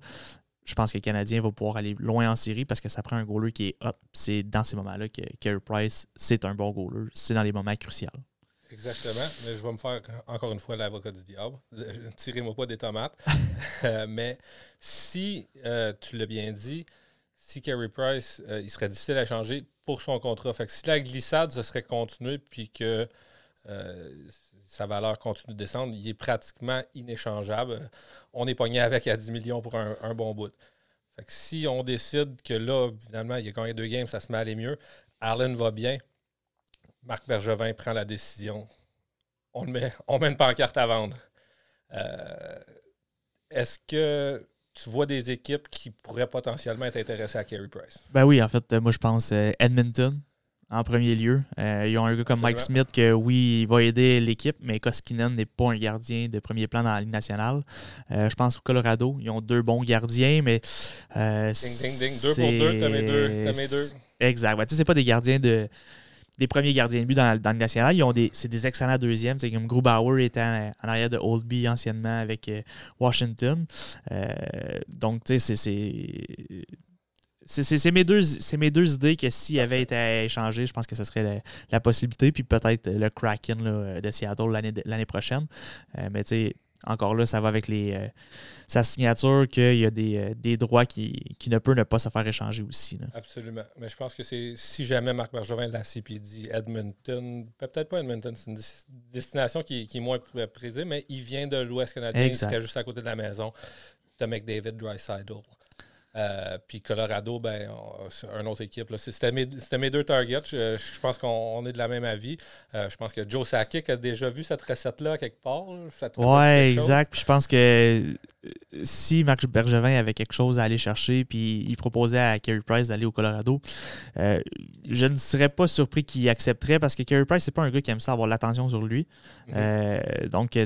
je pense que le Canadien va pouvoir aller loin en série parce que ça prend un goaler qui est hot. C'est dans ces moments-là que Carey Price, c'est un bon goaler. C'est dans les moments cruciaux. Exactement. Mais je vais me faire encore une fois l'avocat du diable. [laughs] Tirez-moi pas des tomates. [laughs] Euh, mais si, euh, tu l'as bien dit, si Carey Price, euh, il serait difficile à changer pour son contrat. Fait que si la glissade se serait continuée puis que sa valeur continue de descendre, il est pratiquement inéchangeable. On est pogné avec à 10 millions pour un, un bon bout. Fait que si on décide que là, finalement, il a gagné deux games, ça se met à aller mieux, Allen va bien, Marc Bergevin prend la décision. On, le met, on met une pancarte à vendre. Euh, Est-ce que tu vois des équipes qui pourraient potentiellement être intéressées à Carey Price? Ben oui, en fait, euh, moi je pense euh, Edmonton en premier lieu. Euh, ils ont un gars comme Mike. Smith que oui, il va aider l'équipe, mais Koskinen n'est pas un gardien de premier plan dans la Ligue nationale. Euh, je pense au Colorado, ils ont deux bons gardiens, mais. euh, Ding, ding, ding. Deux pour deux, t'as mes deux. T'as mes deux. Exact. Tu sais, c'est pas des gardiens de. Des premiers gardiens de but dans, le national. Ils ont des, c'est des excellents deuxièmes. C'est comme Grubauer était en, en arrière de Oldby anciennement avec euh, Washington. Euh, donc, tu sais, c'est- c'est. C'est c'est- c'est mes, deux- c'est mes deux idées que s'il avait été à échanger, je pense que ce serait la, la possibilité. Puis peut-être le Kraken là, de Seattle l'année l'année prochaine. Euh, mais tu sais, encore là, ça va avec les, euh, sa signature qu'il y a des, euh, des droits qui, qui ne peuvent ne pas se faire échanger aussi. là. Absolument. Mais je pense que c'est si jamais Marc Bergevin l'a puis dit Edmonton, peut-être pas Edmonton, c'est une destination qui, qui est moins pr- prisée, mais il vient de l'Ouest canadien, serait juste à côté de la maison. de McDavid, Drysidle. Euh, puis Colorado, ben, une autre équipe. C'était mes, deux targets. Je, je pense qu'on on est de la même avis. Euh, je pense que Joe Sakic a déjà vu cette recette-là quelque part. chose? exact. Puis je pense que euh, si Marc Bergevin avait quelque chose à aller chercher, puis il proposait à Carey Price d'aller au Colorado, euh, je ne serais pas surpris qu'il accepterait parce que Carey Price, c'est pas un gars qui aime ça avoir l'attention sur lui. Mhm. Euh, donc,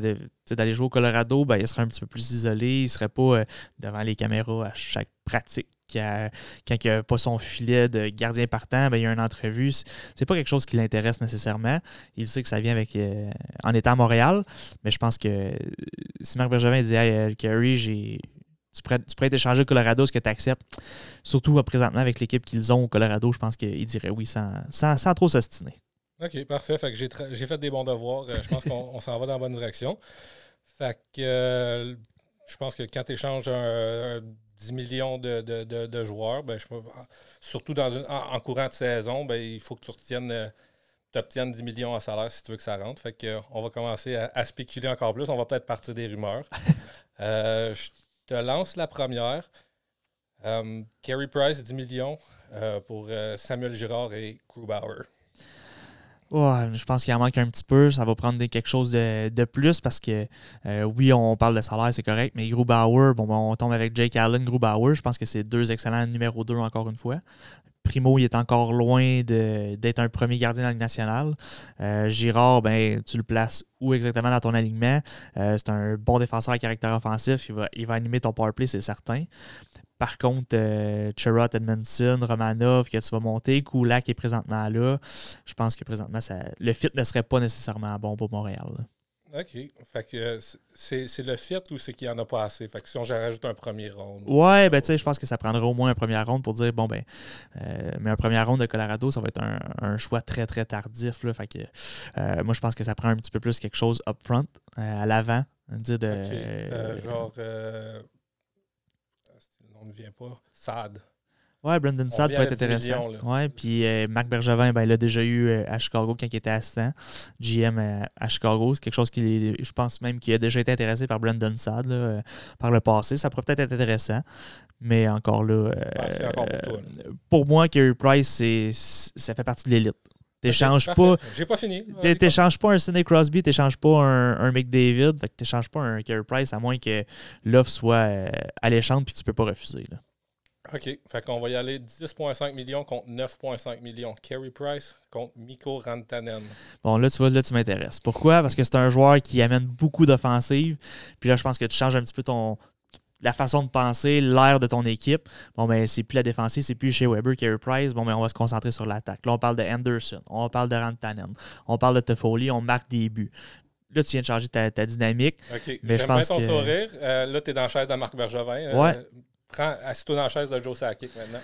d'aller jouer au Colorado, ben, il serait un petit peu plus isolé. Il serait pas devant les caméras à chaque pratique. à- quand il n'a pas son filet de gardien partant, ben, il y a une entrevue. C'est- pas quelque chose qui l'intéresse nécessairement. Il sait que ça vient avec euh, en étant à Montréal, mais je pense que euh, si Marc Bergevin dit Hey, euh, Carey, j'ai. Tu pourrais, tu pourrais échangé au Colorado, est-ce que tu acceptes? Surtout euh, présentement avec l'équipe qu'ils ont au Colorado, je pense qu'il dirait oui sans, sans, sans trop s'ostiner. OK, parfait. Fait que j'ai, fait des bons devoirs. je pense qu'on s'en va dans la bonne direction. Fait que je pense que quand tu échanges un, 10 millions de, joueurs, ben, surtout dans en, courant de saison, ben, il faut que tu retiennes obtiennes 10 millions en salaire si tu veux que ça rentre. Fait que, on va commencer à, spéculer encore plus. On va peut-être partir des rumeurs. [laughs] Euh, je te lance la première. Euh, Carey Price, 10 millions euh, pour Samuel Girard et Grubauer. Je pense qu'il en manque un petit peu. Ça va prendre quelque chose de, plus parce que oui, on parle de salaire, c'est correct, mais Grubauer, bon, ben, on tombe avec Jake Allen, Grubauer. Je pense que c'est deux excellents numéro 2 encore une fois. Primo, il est encore loin d'être un premier gardien dans la Ligue nationale. Euh, Girard, ben, tu le places où exactement dans ton alignement? Euh, c'est un bon défenseur à caractère offensif. Il va, il va animer ton powerplay, c'est certain. Par contre, euh, Edmondson, Romanov, que tu vas monter, Kulak est présentement là. Je pense que présentement, ça, le fit ne serait pas nécessairement bon pour Montréal. OK. Fait que euh, c'est le fit ou c'est qu'il n'y en a pas assez? Fait que si on rajoute un premier round. Ouais, ben tu sais, je pense que ça prendrait au moins un premier round pour dire bon ben euh, mais un premier round de Colorado, ça va être un, choix très très tardif. Là, fait que euh, moi je pense que ça prend un petit peu plus quelque chose up front, à l'avant. Dire de. genre ne vient pas. Sad. Ouais, Brandon Saad peut être intéressant. Ouais, puis euh, Marc Bergevin, ben, il l'a déjà eu euh, à Chicago quand il était assistant GM euh, à, Chicago. C'est quelque chose qui, je pense même qu'il a déjà été intéressé par Brandon Saad par le passé. Ça pourrait peut-être être intéressant, mais encore là. encore pour toi. Pour moi, Kerry Price, ça fait partie de l'élite. T'échanges pas. J'ai pas fini. T'échanges pas un Sidney Crosby, t'échanges pas un, un McDavid, fait que t'échanges pas un Kerry Price à moins que l'offre soit alléchante puis tu peux pas refuser. Là. OK. Fait qu'on va y aller 10,5 millions contre 9,5 millions. Kerry Price contre Miko Rantanen. Bon, là, tu vois, là, tu m'intéresses. Pourquoi? Parce que c'est un joueur qui amène beaucoup d'offensives. Puis là, je pense que tu changes un petit peu ton la façon de penser, l'air de ton équipe. Bon, ben, c'est plus la défensive, c'est plus chez Weber, Kerry Price. Bon, ben, on va se concentrer sur l'attaque. Là, on parle de Anderson, on parle de Rantanen, on parle de Toffoli, on marque des buts. Là, tu viens de changer ta, dynamique. OK. J'aime bien ton sourire. Euh, là, tu es dans la chaise de Marc Bergevin. Euh, ouais. Prends, assis-toi dans la chaise de Joe Sakic maintenant.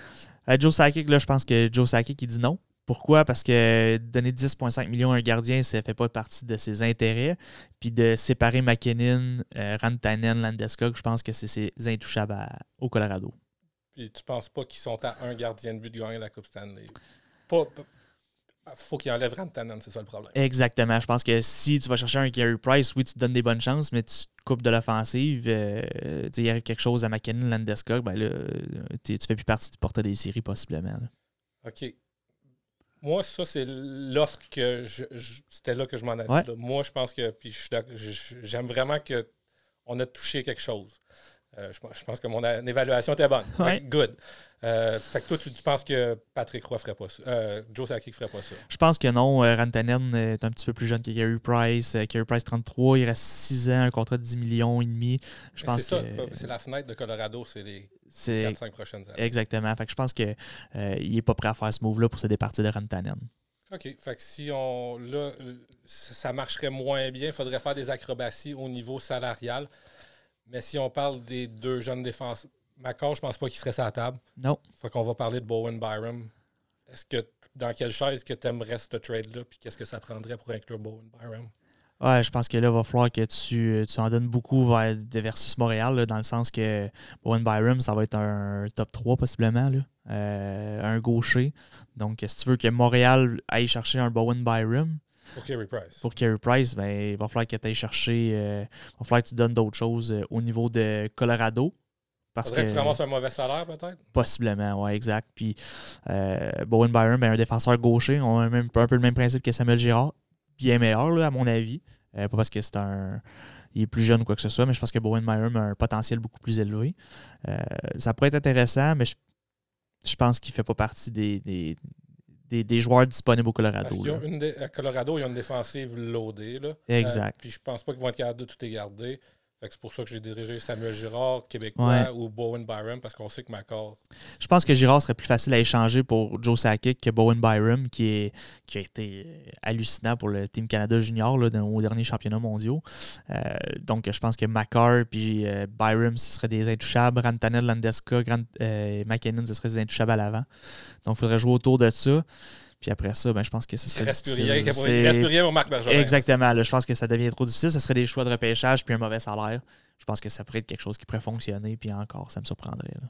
Euh, Joe Sakic, là, je pense que Joe Sakic, il dit non. Pourquoi? Parce que donner 10,5 millions à un gardien, ça ne fait pas partie de ses intérêts. Puis de séparer McKinnon, euh, Rantanen, Landeskog, je pense que c'est ses intouchables au Colorado. Puis tu penses pas qu'ils sont à un gardien de but de gagner la Coupe Stanley? Pas, il faut qu'il enlève Rantanen, c'est ça le problème. Exactement. Je pense que si tu vas chercher un Gary Price, oui, tu te donnes des bonnes chances, mais tu te coupes de l'offensive. Euh, il y a quelque chose à McKinnon, Landeskog, ben là, tu fais plus partie du portrait des séries, possiblement. OK. Moi, ça, c'est l'offre que je, c'était là que je m'en allais. Moi, je pense que puis j'aime vraiment qu'on a touché quelque chose. Euh, je, pense que mon évaluation était bonne. Good. Euh, fait que toi, tu, penses que Patrick Roy ferait pas ça. Euh, Joe Sakic ferait pas ça? Je pense que non. Rantanen est un petit peu plus jeune que Gary Price. Gary Price, 33. Il reste 6 ans, un contrat de 10 millions et demi. Je pense c'est ça. C'est la fenêtre de Colorado. C'est les 4-5 prochaines années. Exactement. Fait que je pense qu'il n'est pas prêt à faire ce move-là pour se départir de Rantanen. OK. Fait que si on. Là, ça marcherait moins bien, il faudrait faire des acrobaties au niveau salarial. Mais si on parle des deux jeunes défenseurs, Macor, je pense pas qu'il serait sur la table. Non. Fait qu'on va parler de Bowen Byram. Est-ce que dans quelle chaise que tu aimerais ce trade-là, puis qu'est-ce que ça prendrait pour inclure Bowen Byram? Ouais, je pense que là, il va falloir que tu, tu en donnes beaucoup vers versus Montréal, dans le sens que Bowen Byram, ça va être un top 3 possiblement, là. Euh, un gaucher. Donc, si tu veux que Montréal aille chercher un Bowen Byram, pour Carey Price. Pour Carey Price, ben, il va falloir que tu ailles chercher. Euh, il va falloir que tu donnes d'autres choses euh, au niveau de Colorado. Parce que, que tu ramasses un mauvais salaire, peut-être? Possiblement, oui, exact. Puis euh, Bowen Byron, ben, un défenseur gaucher, on a un, peu le même principe que Samuel Girard. Bien meilleur, là, à mon avis. pas parce que c'est un. Il est plus jeune ou quoi que ce soit, mais je pense que Bowen Byron a un potentiel beaucoup plus élevé. ça pourrait être intéressant, mais je, je pense qu'il ne fait pas partie des, des, joueurs disponibles au Colorado. à Colorado, il y a une défensive loadée. Là. Exact. Euh, puis je pense pas qu'ils vont être capables de tout garder. C'est pour ça que j'ai dirigé Samuel Girard, Québécois, ou Bowen Byram, parce qu'on sait que Macor. Je pense que Girard serait plus facile à échanger pour Joe Sakic que Bowen Byram, qui, est, qui a été euh, hallucinant pour le Team Canada Junior là, au dernier championnat mondiaux. Euh, donc, je pense que Macor puis euh, Byram, ce serait des intouchables. Rantanen, Landeska, Grant, McKinnon, ce serait des intouchables à l'avant. Donc, il faudrait jouer autour de ça. Puis après ça, ben, je pense que ce serait Il reste plus difficile. rien, il C'est- reste plus rien au Marc Bergevin. Exactement. là, je pense que ça devient trop difficile. Ce serait des choix de repêchage puis un mauvais salaire. Je pense que ça pourrait être quelque chose qui pourrait fonctionner. Puis encore, ça me surprendrait. là.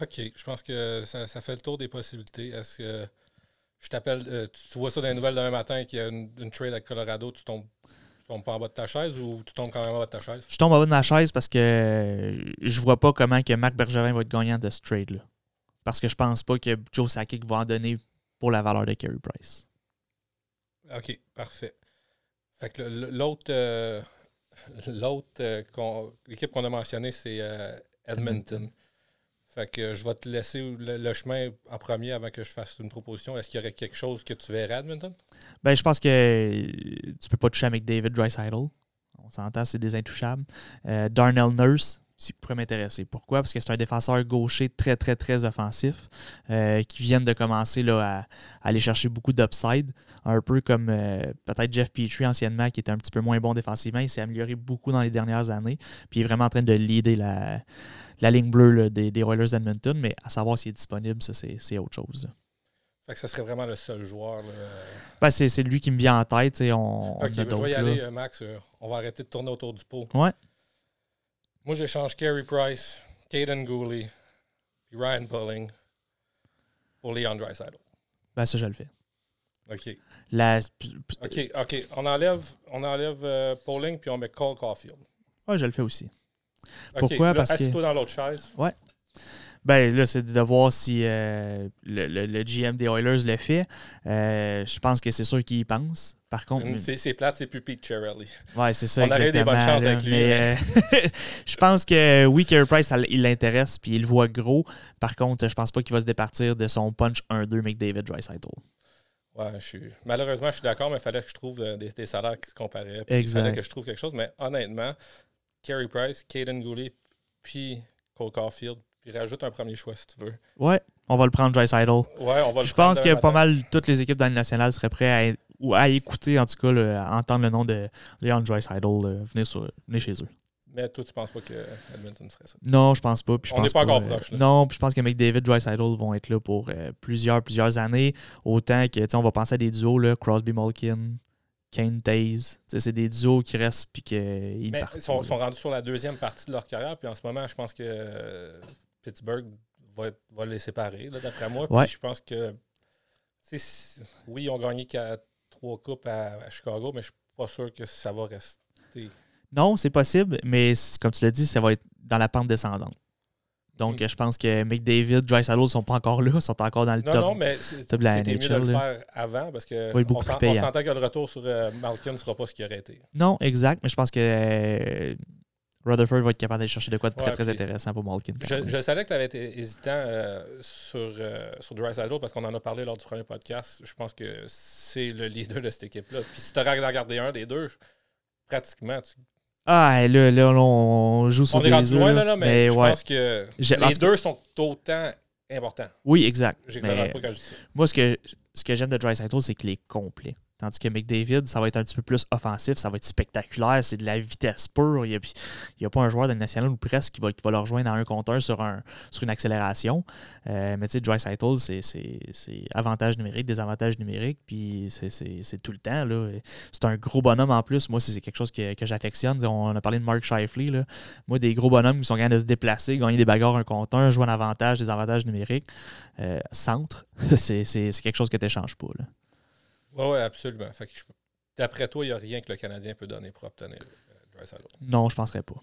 OK. Je pense que ça, ça fait le tour des possibilités. Est-ce que je t'appelle, euh, tu, vois ça dans les nouvelles demain matin qu'il y a une, une trade avec Colorado, tu tombes, tu tombes pas en bas de ta chaise ou tu tombes quand même en bas de ta chaise? Je tombe en bas de ma chaise parce que je vois pas comment que Marc Bergevin va être gagnant de ce trade-là. Parce que je pense pas que Joe Sakic va en donner pour la valeur de Carey Price. OK, parfait. Fait que l'autre, euh, [laughs] l'autre euh, qu'on- l'équipe qu'on a mentionnée, c'est euh, Edmonton. Fait que je vais te laisser le, le chemin en premier avant que je fasse une proposition. Est-ce qu'il y aurait quelque chose que tu verrais à Edmonton? Ben, je pense que tu peux pas toucher avec David Dreisaitl. On s'entend, c'est des intouchables. Euh, Darnell Nurse, ça pourrait m'intéresser. Pourquoi? Parce que c'est un défenseur gaucher très, très, très offensif euh, qui vient de commencer là, à, à aller chercher beaucoup d'upside. Un peu comme euh, peut-être Jeff Petrie anciennement, qui était un petit peu moins bon défensivement. Il s'est amélioré beaucoup dans les dernières années. Puis il est vraiment en train de leader la, la ligne bleue là, des, des Oilers d'Edmonton. Mais à savoir s'il est disponible, ça, c'est c'est autre chose. là. Fait que ce serait vraiment le seul joueur. là. Ben, c'est c'est lui qui me vient en tête. On, on OK, ben, je vais y aller, euh, Max. euh, on va arrêter de tourner autour du pot. Ouais. Moi, j'échange Carey Price, Caden Gooley, puis Ryan Pulling pour Leon Draisaitl. Ben, ça, je le fais. OK. La... OK, OK. On enlève, on enlève euh, Pauling puis on met Cole Caulfield. Ouais, je le fais aussi. Pourquoi? là, Parce que- assis-toi dans l'autre chaise. Ben là, c'est de voir si euh, le, le- le GM des Oilers le fait. Euh, je pense que c'est sûr qu'il y pense. Par contre, Hum, C'est plate, c'est plus Pete Cherelli. ouais, c'est ça on aurait eu des bonnes chances là. avec lui, Mais, euh, [laughs] je pense que oui, Carey Price, il l'intéresse puis il le voit gros. Par contre, je pense pas qu'il va se départir de son punch 1-2 McDavid Dreisaitl. Ouais, je suis... Malheureusement, je suis d'accord, mais il fallait que je trouve des, des salaires qui se comparaient. Il fallait que je trouve quelque chose. Mais honnêtement, Carey Price, Caden Gooley, puis Cole Caulfield, puis rajoute un premier choix si tu veux. Ouais, on va le prendre Dreisaitl. Ouais, on va le Je pense que pas mal toutes les équipes dans la nationale seraient prêtes à, ou à écouter, en tout cas, le- à entendre le nom de Leon Dreisaitl euh, venir, sur, venir chez eux. Mais toi, tu penses pas que Edmonton ferait ça? Non, je pense pas. puis je On n'est pas encore euh, proche, là. Non, puis je pense que McDavid, Dreisaitl vont être là pour euh, plusieurs, plusieurs années. Autant que, on va penser à des duos, là, Crosby, Malkin, Kane, Taze. C'est des duos qui restent puis qu'ils Mais partent. ils sont, sont rendus sur la deuxième partie de leur carrière, puis en ce moment, je pense que euh, Pittsburgh va, être- va les séparer, d'après moi. Puis Ouais. je pense que, oui, ils ont gagné trois coupes à, à Chicago, mais je suis pas sûr que ça va rester. Non, c'est possible, mais comme tu l'as dit, ça va être dans la pente descendante. Donc, Mm. je pense que McDavid, Dreisaitl ne sont pas encore là, [laughs] sont encore dans le Non, top. non, mais c'était mieux de le faire avant parce que beaucoup on, s'entend que le retour sur euh, Malkin ne sera pas ce qu'il aurait été. Non, exact, mais je pense que euh, Rutherford va être capable d'aller chercher de quoi de très, Ouais, très intéressant pour Malkin. Je, savais que tu avais été hésitant euh, sur, euh, sur parce qu'on en a parlé lors du premier podcast. Je pense que c'est le leader de cette équipe-là. Puis si tu aurais garder un des deux, pratiquement, tu- Ah, là, là, on joue sur on est des rendu œufs, loin, là. là, là, mais, je ouais. pense que les deux sont autant importants. Oui, exact. Mais pas quand je dis ça. moi, ce que, ce que j'aime de Dreisaitl, c'est qu'il est complet. Tandis que McDavid, ça va être un petit peu plus offensif, ça va être spectaculaire, c'est de la vitesse pure. Il n'y a, pas un joueur de la nationale ou presque qui va, qui le rejoindre dans un compteur sur, un, une accélération. Euh, mais tu sais, Dreisaitl, c'est- c'est avantage numérique, désavantage numérique, puis c'est- tout le temps. C'est un gros bonhomme en plus. Moi, c'est quelque chose que, j'affectionne. On a parlé de Mark Shifley. Moi, des gros bonhommes qui sont capables de se déplacer, gagner des bagarres un contre un, jouer en avantage, des avantages numériques. Euh, centre, [laughs] c'est quelque chose que tu n'échanges pas. Oui, ouais, absolument. Fait que je- D'après toi, il n'y a rien que le Canadien peut donner pour obtenir euh. Non, je penserais pas.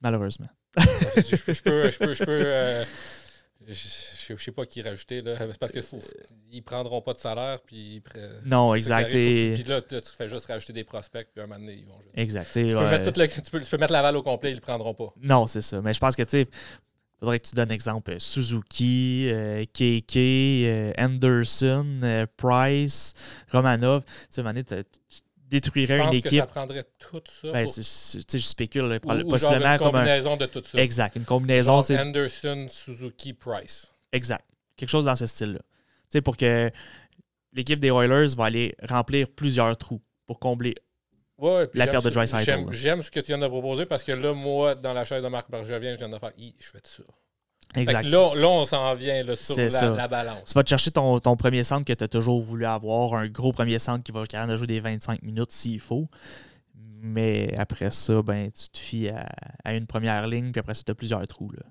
Malheureusement. je, je- je peux. Je peux, je peux euh, je, je sais pas qui rajouter. là. C'est parce qu'ils prendront pas de salaire. Puis Non, exact, et- Puis là, là, tu fais juste rajouter des prospects. Puis un moment donné, ils vont juste. Exact. Tu peux, mettre tout le- tu, peux, tu peux mettre Laval au complet, ils le prendront pas. Non, c'est ça. Mais je pense que, tu sais, faudrait que tu donnes exemple euh, Suzuki, euh, KK, euh, Anderson, euh, Price, Romanov. Tu sais, t'as- tu détruirais Je une pense que équipe. ça prendrait tout ça. Ben, pour- c'est- c'est- tu sais, je spécule, ou- genre possiblement une comme un. combinaison de tout ça. Exact, une combinaison, Genre Anderson, Suzuki, Price. Exact. Quelque chose dans ce style-là. Tu sais, pour que l'équipe des Oilers va aller remplir plusieurs trous pour combler. Ouais, puis La perte de Draisaitl, J'aime ce que tu viens de proposer parce que là, moi, dans la chaise de Marc Bergevin, je viens de faire je fais ça. Exact. Là, là, on s'en vient là, sur la, ça. la balance. Tu vas te chercher ton, ton premier centre que tu as toujours voulu avoir, un gros premier centre qui va être capable de jouer des 25 minutes s'il faut. Mais après ça, ben, tu te fies à, à une première ligne, puis après ça, tu as plusieurs trous. Là.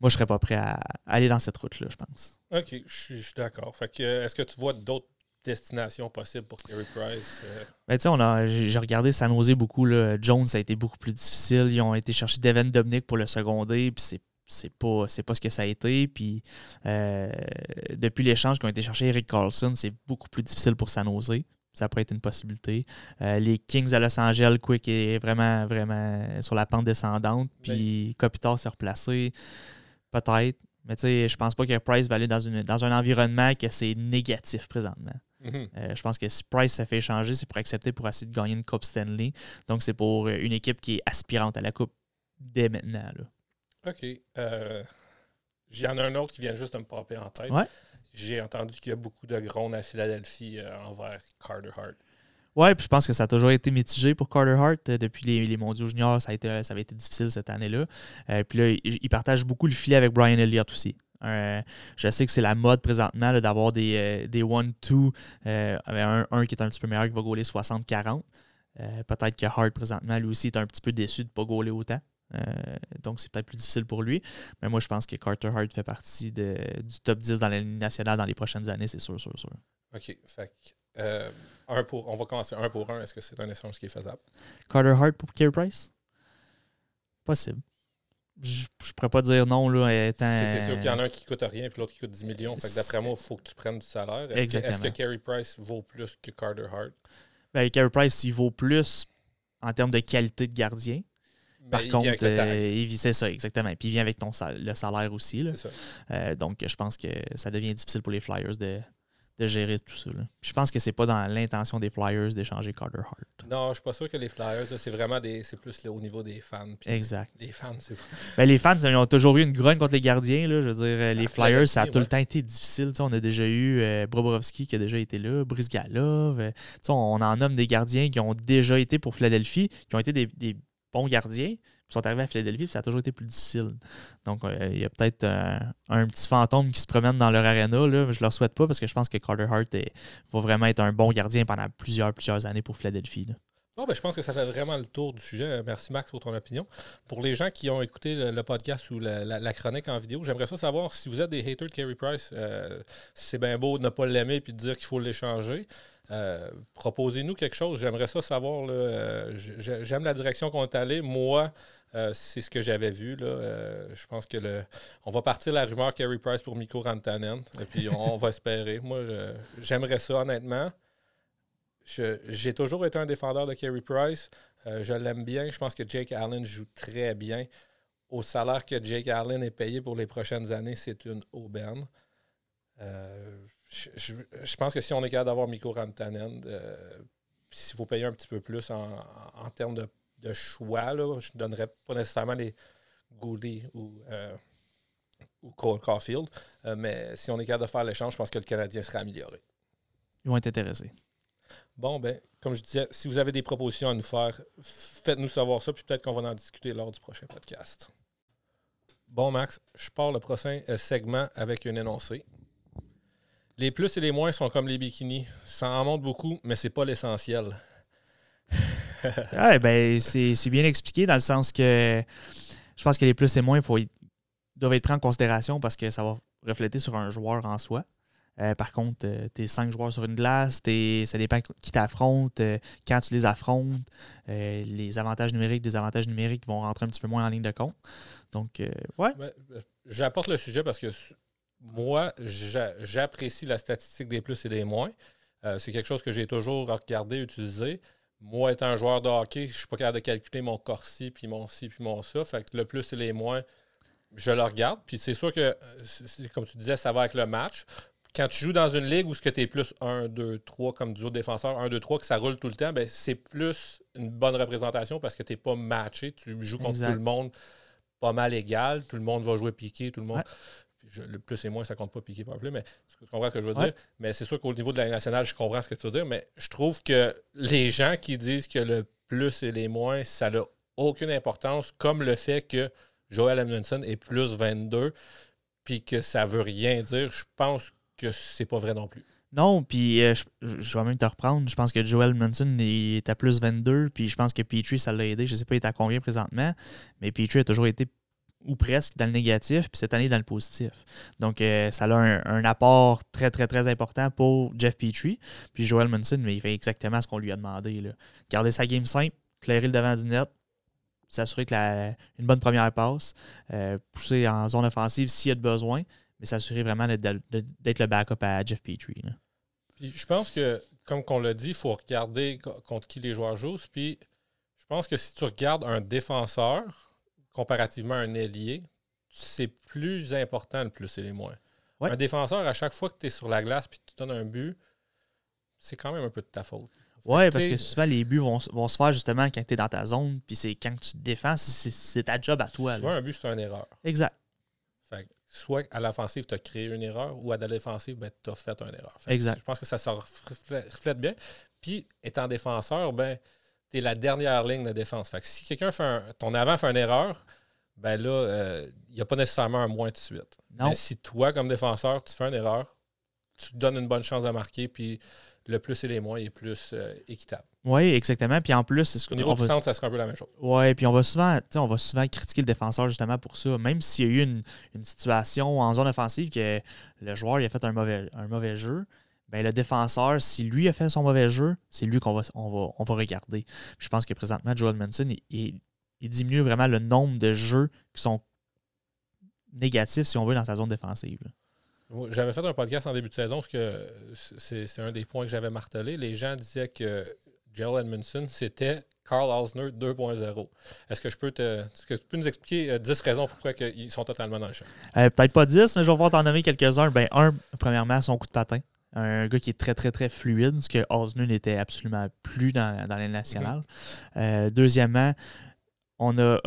Moi, je serais pas prêt à aller dans cette route-là, je pense. OK, je suis je suis d'accord. Fait que, euh, est-ce que tu vois d'autres destinations possibles pour Carey Price? euh? Ben, tu sais, on a- j'ai regardé San Jose beaucoup. Là. Jones, ça a été beaucoup plus difficile. Ils ont été chercher Devin Dominic pour le seconder, puis c'est c'est pas, c'est pas ce que ça a été. Puis euh, depuis l'échange qu'ils ont été chercher Eric Carlson, c'est beaucoup plus difficile pour San Jose. Ça pourrait être une possibilité. Euh, les Kings à Los Angeles, Quick est vraiment, vraiment sur la pente descendante. Puis Kopitar s'est replacé. Peut-être. Mais tu sais, je pense pas que Price va aller dans, une, dans un environnement que c'est négatif présentement. Mhm. Euh, je pense que si Price se fait échanger, c'est pour accepter pour essayer de gagner une Coupe Stanley. Donc, c'est pour euh, une équipe qui est aspirante à la Coupe dès maintenant. là. OK. Euh, J'en ai un autre qui vient juste de me popper en tête. Ouais. J'ai entendu qu'il y a beaucoup de grondes à Philadelphie euh, envers Carter Hart. Ouais, puis je pense que ça a toujours été mitigé pour Carter Hart. Depuis les, les mondiaux juniors, ça, a été, ça avait été difficile cette année-là. Euh, puis là, il, il partage beaucoup le filet avec Brian Elliott aussi. Euh, je sais que c'est la mode présentement là, d'avoir des, euh, des one-two, euh, avec un, un qui est un petit peu meilleur qui va gauler 60-40. Euh, peut-être que Hart présentement, lui aussi, est un petit peu déçu de ne pas gauler autant. Euh, donc, c'est peut-être plus difficile pour lui. Mais moi, je pense que Carter Hart fait partie de- du top 10 dans la Ligue nationale dans les prochaines années, c'est sûr, sûr, sûr. OK. Fait euh, un pour, on va commencer un pour un. Est-ce que c'est un échange qui est faisable? Carter Hart pour Carey Price? Possible. Je ne pourrais pas dire non, là, étant... C'est sûr qu'il y en a un qui coûte rien puis l'autre qui coûte 10 millions. Fait que d'après moi, il faut que tu prennes du salaire. Est-ce que, que Carey Price vaut plus que Carter Hart? Ben, Carey Price, il vaut plus en termes de qualité de gardien. Par Mais il contre, euh, il- c'est ça, exactement. Puis il vient avec ton sal- le salaire aussi. là. Ça. Euh, donc, je pense que ça devient difficile pour les Flyers de, de gérer tout ça. là. Je pense que c'est pas dans l'intention des Flyers d'échanger Carter Hart. Non, je suis pas sûr que les Flyers, c'est vraiment des. C'est plus là, au niveau des fans. Exact. Les fans, c'est. Ben, les fans, ils ont toujours eu une grogne contre les gardiens. Là. Je veux dire, euh, les Flyers, ça a tout le temps été difficile. On a déjà eu euh, Bobrovski qui a déjà été là, Brice Galov. euh, on en nomme des gardiens qui ont déjà été pour Philadelphie, qui ont été des, des bons gardiens, puis sont arrivés à Philadelphie, puis ça a toujours été plus difficile. Donc, euh, il y a peut-être euh, un petit fantôme qui se promène dans leur arena. Là. Je leur souhaite pas parce que je pense que Carter Hart va vraiment être un bon gardien pendant plusieurs, plusieurs années pour Philadelphie. Bon, ben, je pense que ça fait vraiment le tour du sujet. Merci, Max, pour ton opinion. Pour les gens qui ont écouté le, podcast ou la chronique en vidéo, j'aimerais ça savoir si vous êtes des haters de Carey Price. euh, c'est bien beau de ne pas l'aimer et de dire qu'il faut l'échanger. Euh, Proposez-nous quelque chose. J'aimerais ça savoir. euh, J'aime la direction qu'on est allé. Moi, euh, c'est ce que j'avais vu. Je pense que le, on va partir la rumeur Carey Price pour Mikko Rantanen. Et puis on, va [laughs] espérer. Moi, j'aimerais ça, honnêtement. J'ai toujours été un défendeur de Carey Price. Je l'aime bien. Je pense que Jake Allen joue très bien. Au salaire que Jake Allen est payé pour les prochaines années, c'est une aubaine. Je, je- je pense que si on est capable d'avoir Mikko Rantanen, euh, s'il faut payer un petit peu plus en, en termes de, de choix, là, je ne donnerais pas nécessairement les Goulet ou, euh, ou Cole Caulfield. Euh, mais si on est capable de faire l'échange, je pense que le Canadien sera amélioré. Ils vont être intéressés. Bon, ben, comme je disais, si vous avez des propositions à nous faire, faites-nous savoir ça, puis peut-être qu'on va en discuter lors du prochain podcast. Bon, Max, je pars le prochain segment avec un énoncé. Les plus et les moins sont comme les bikinis. Ça en montre beaucoup, mais c'est pas l'essentiel. [laughs] Ouais, ben, c'est bien expliqué dans le sens que je pense que les plus et moins faut, doivent être pris en considération parce que ça va refléter sur un joueur en soi. Euh, par contre, tu es cinq joueurs sur une glace, t'es- ça dépend qui t'affronte, euh, quand tu les affrontes, euh, les avantages numériques, des avantages numériques vont rentrer un petit peu moins en ligne de compte. Donc, euh, ouais, Ben, euh, J'apporte le sujet parce que moi, j'a- j'apprécie la statistique des plus et des moins. Euh, c'est quelque chose que j'ai toujours regardé, utilisé. Moi, étant un joueur de hockey, je suis pas capable de calculer mon corsi, puis mon ci, puis mon ça. Fait que le plus et les moins, je le regarde. Puis c'est sûr que, euh, comme tu disais, ça va avec le match. Quand tu joues dans une ligue où ce que tu es plus 1, 2, 3 comme duo de défenseur, 1, 2, 3, que ça roule tout le temps, ben, c'est plus une bonne représentation parce que tu n'es pas matché. Tu joues contre Exact. tout le monde pas mal égal. Tout le monde va jouer piqué, tout le monde. Ouais. Je- le plus et moins, ça compte pas piqué par plus, mais tu comprends ce que je veux Ouais. dire? Mais c'est sûr qu'au niveau de la nationale, je comprends ce que tu veux dire, mais je trouve que les gens qui disent que le plus et les moins, ça n'a aucune importance, comme le fait que Joel Edmondson est plus 22, puis que ça veut rien dire, je pense que c'est pas vrai non plus. Non, puis euh, je, je vais même te reprendre. Je pense que Joel Munson est à plus 22, puis je pense que Petrie, ça l'a aidé. Je ne sais pas, il est à combien présentement, mais Petrie a toujours été ou presque dans le négatif, puis cette année dans le positif. Donc, euh, ça a un, apport très, très, très important pour Jeff Petrie. Puis Joel Munson, mais il fait exactement ce qu'on lui a demandé. Là. Garder sa game simple, clairer le devant du net, s'assurer que la, une bonne première passe, euh, pousser en zone offensive s'il y a de besoin, mais s'assurer vraiment d'être le backup à Jeff Petrie. Puis je pense que, comme on l'a dit, il faut regarder contre qui les joueurs jouent. Puis je pense que si tu regardes un défenseur comparativement à un ailier, c'est plus important le plus et les moins. Un défenseur, à chaque fois que tu es sur la glace et que tu donnes un but, c'est quand même un peu de ta faute. Oui, parce que souvent, les buts vont, se faire justement quand tu es dans ta zone, puis c'est quand tu te défends, c'est ta job à toi. Souvent, un but, c'est une erreur. Exact. Fait soit à l'offensive, tu as créé une erreur, ou à la défensive, ben, tu as fait une erreur. exact. Je pense que ça se reflète bien. Puis, étant défenseur, ben, tu es la dernière ligne de défense. Fait que si quelqu'un fait un, ton avant fait une erreur, ben là, il euh, n'y a pas nécessairement un moins tout de suite. Non. Mais si toi, comme défenseur, tu fais une erreur, tu te donnes une bonne chance de marquer, puis le plus et les moins est plus euh, équitable. Oui, exactement. Puis en plus, au niveau du centre, ça sera un peu la même chose. Oui, puis on va souvent, on va souvent critiquer le défenseur justement pour ça. Même s'il y a eu une, situation en zone offensive que le joueur il a fait un mauvais, un mauvais jeu, ben le défenseur, si lui a fait son mauvais jeu, c'est lui qu'on va, on va, on va regarder. je pense que présentement, Joel Manson, il, diminue vraiment le nombre de jeux qui sont négatifs, si on veut, dans sa zone défensive. J'avais fait un podcast en début de saison parce que c'est un des points que j'avais martelé. Les gens disaient que Joel Edmondson, c'était Carl Osner 2.0. Est-ce que je peux te. que tu peux nous expliquer 10 euh, raisons pourquoi ils sont totalement dans le champ? Euh, peut-être pas 10, mais je vais pouvoir t'en nommer quelques-uns. Ben, un, premièrement, son coup de patin. Un gars qui est très, très, très fluide, ce que Osner n'était absolument plus dans, dans nationale. Mhm. Euh, deuxièmement, on a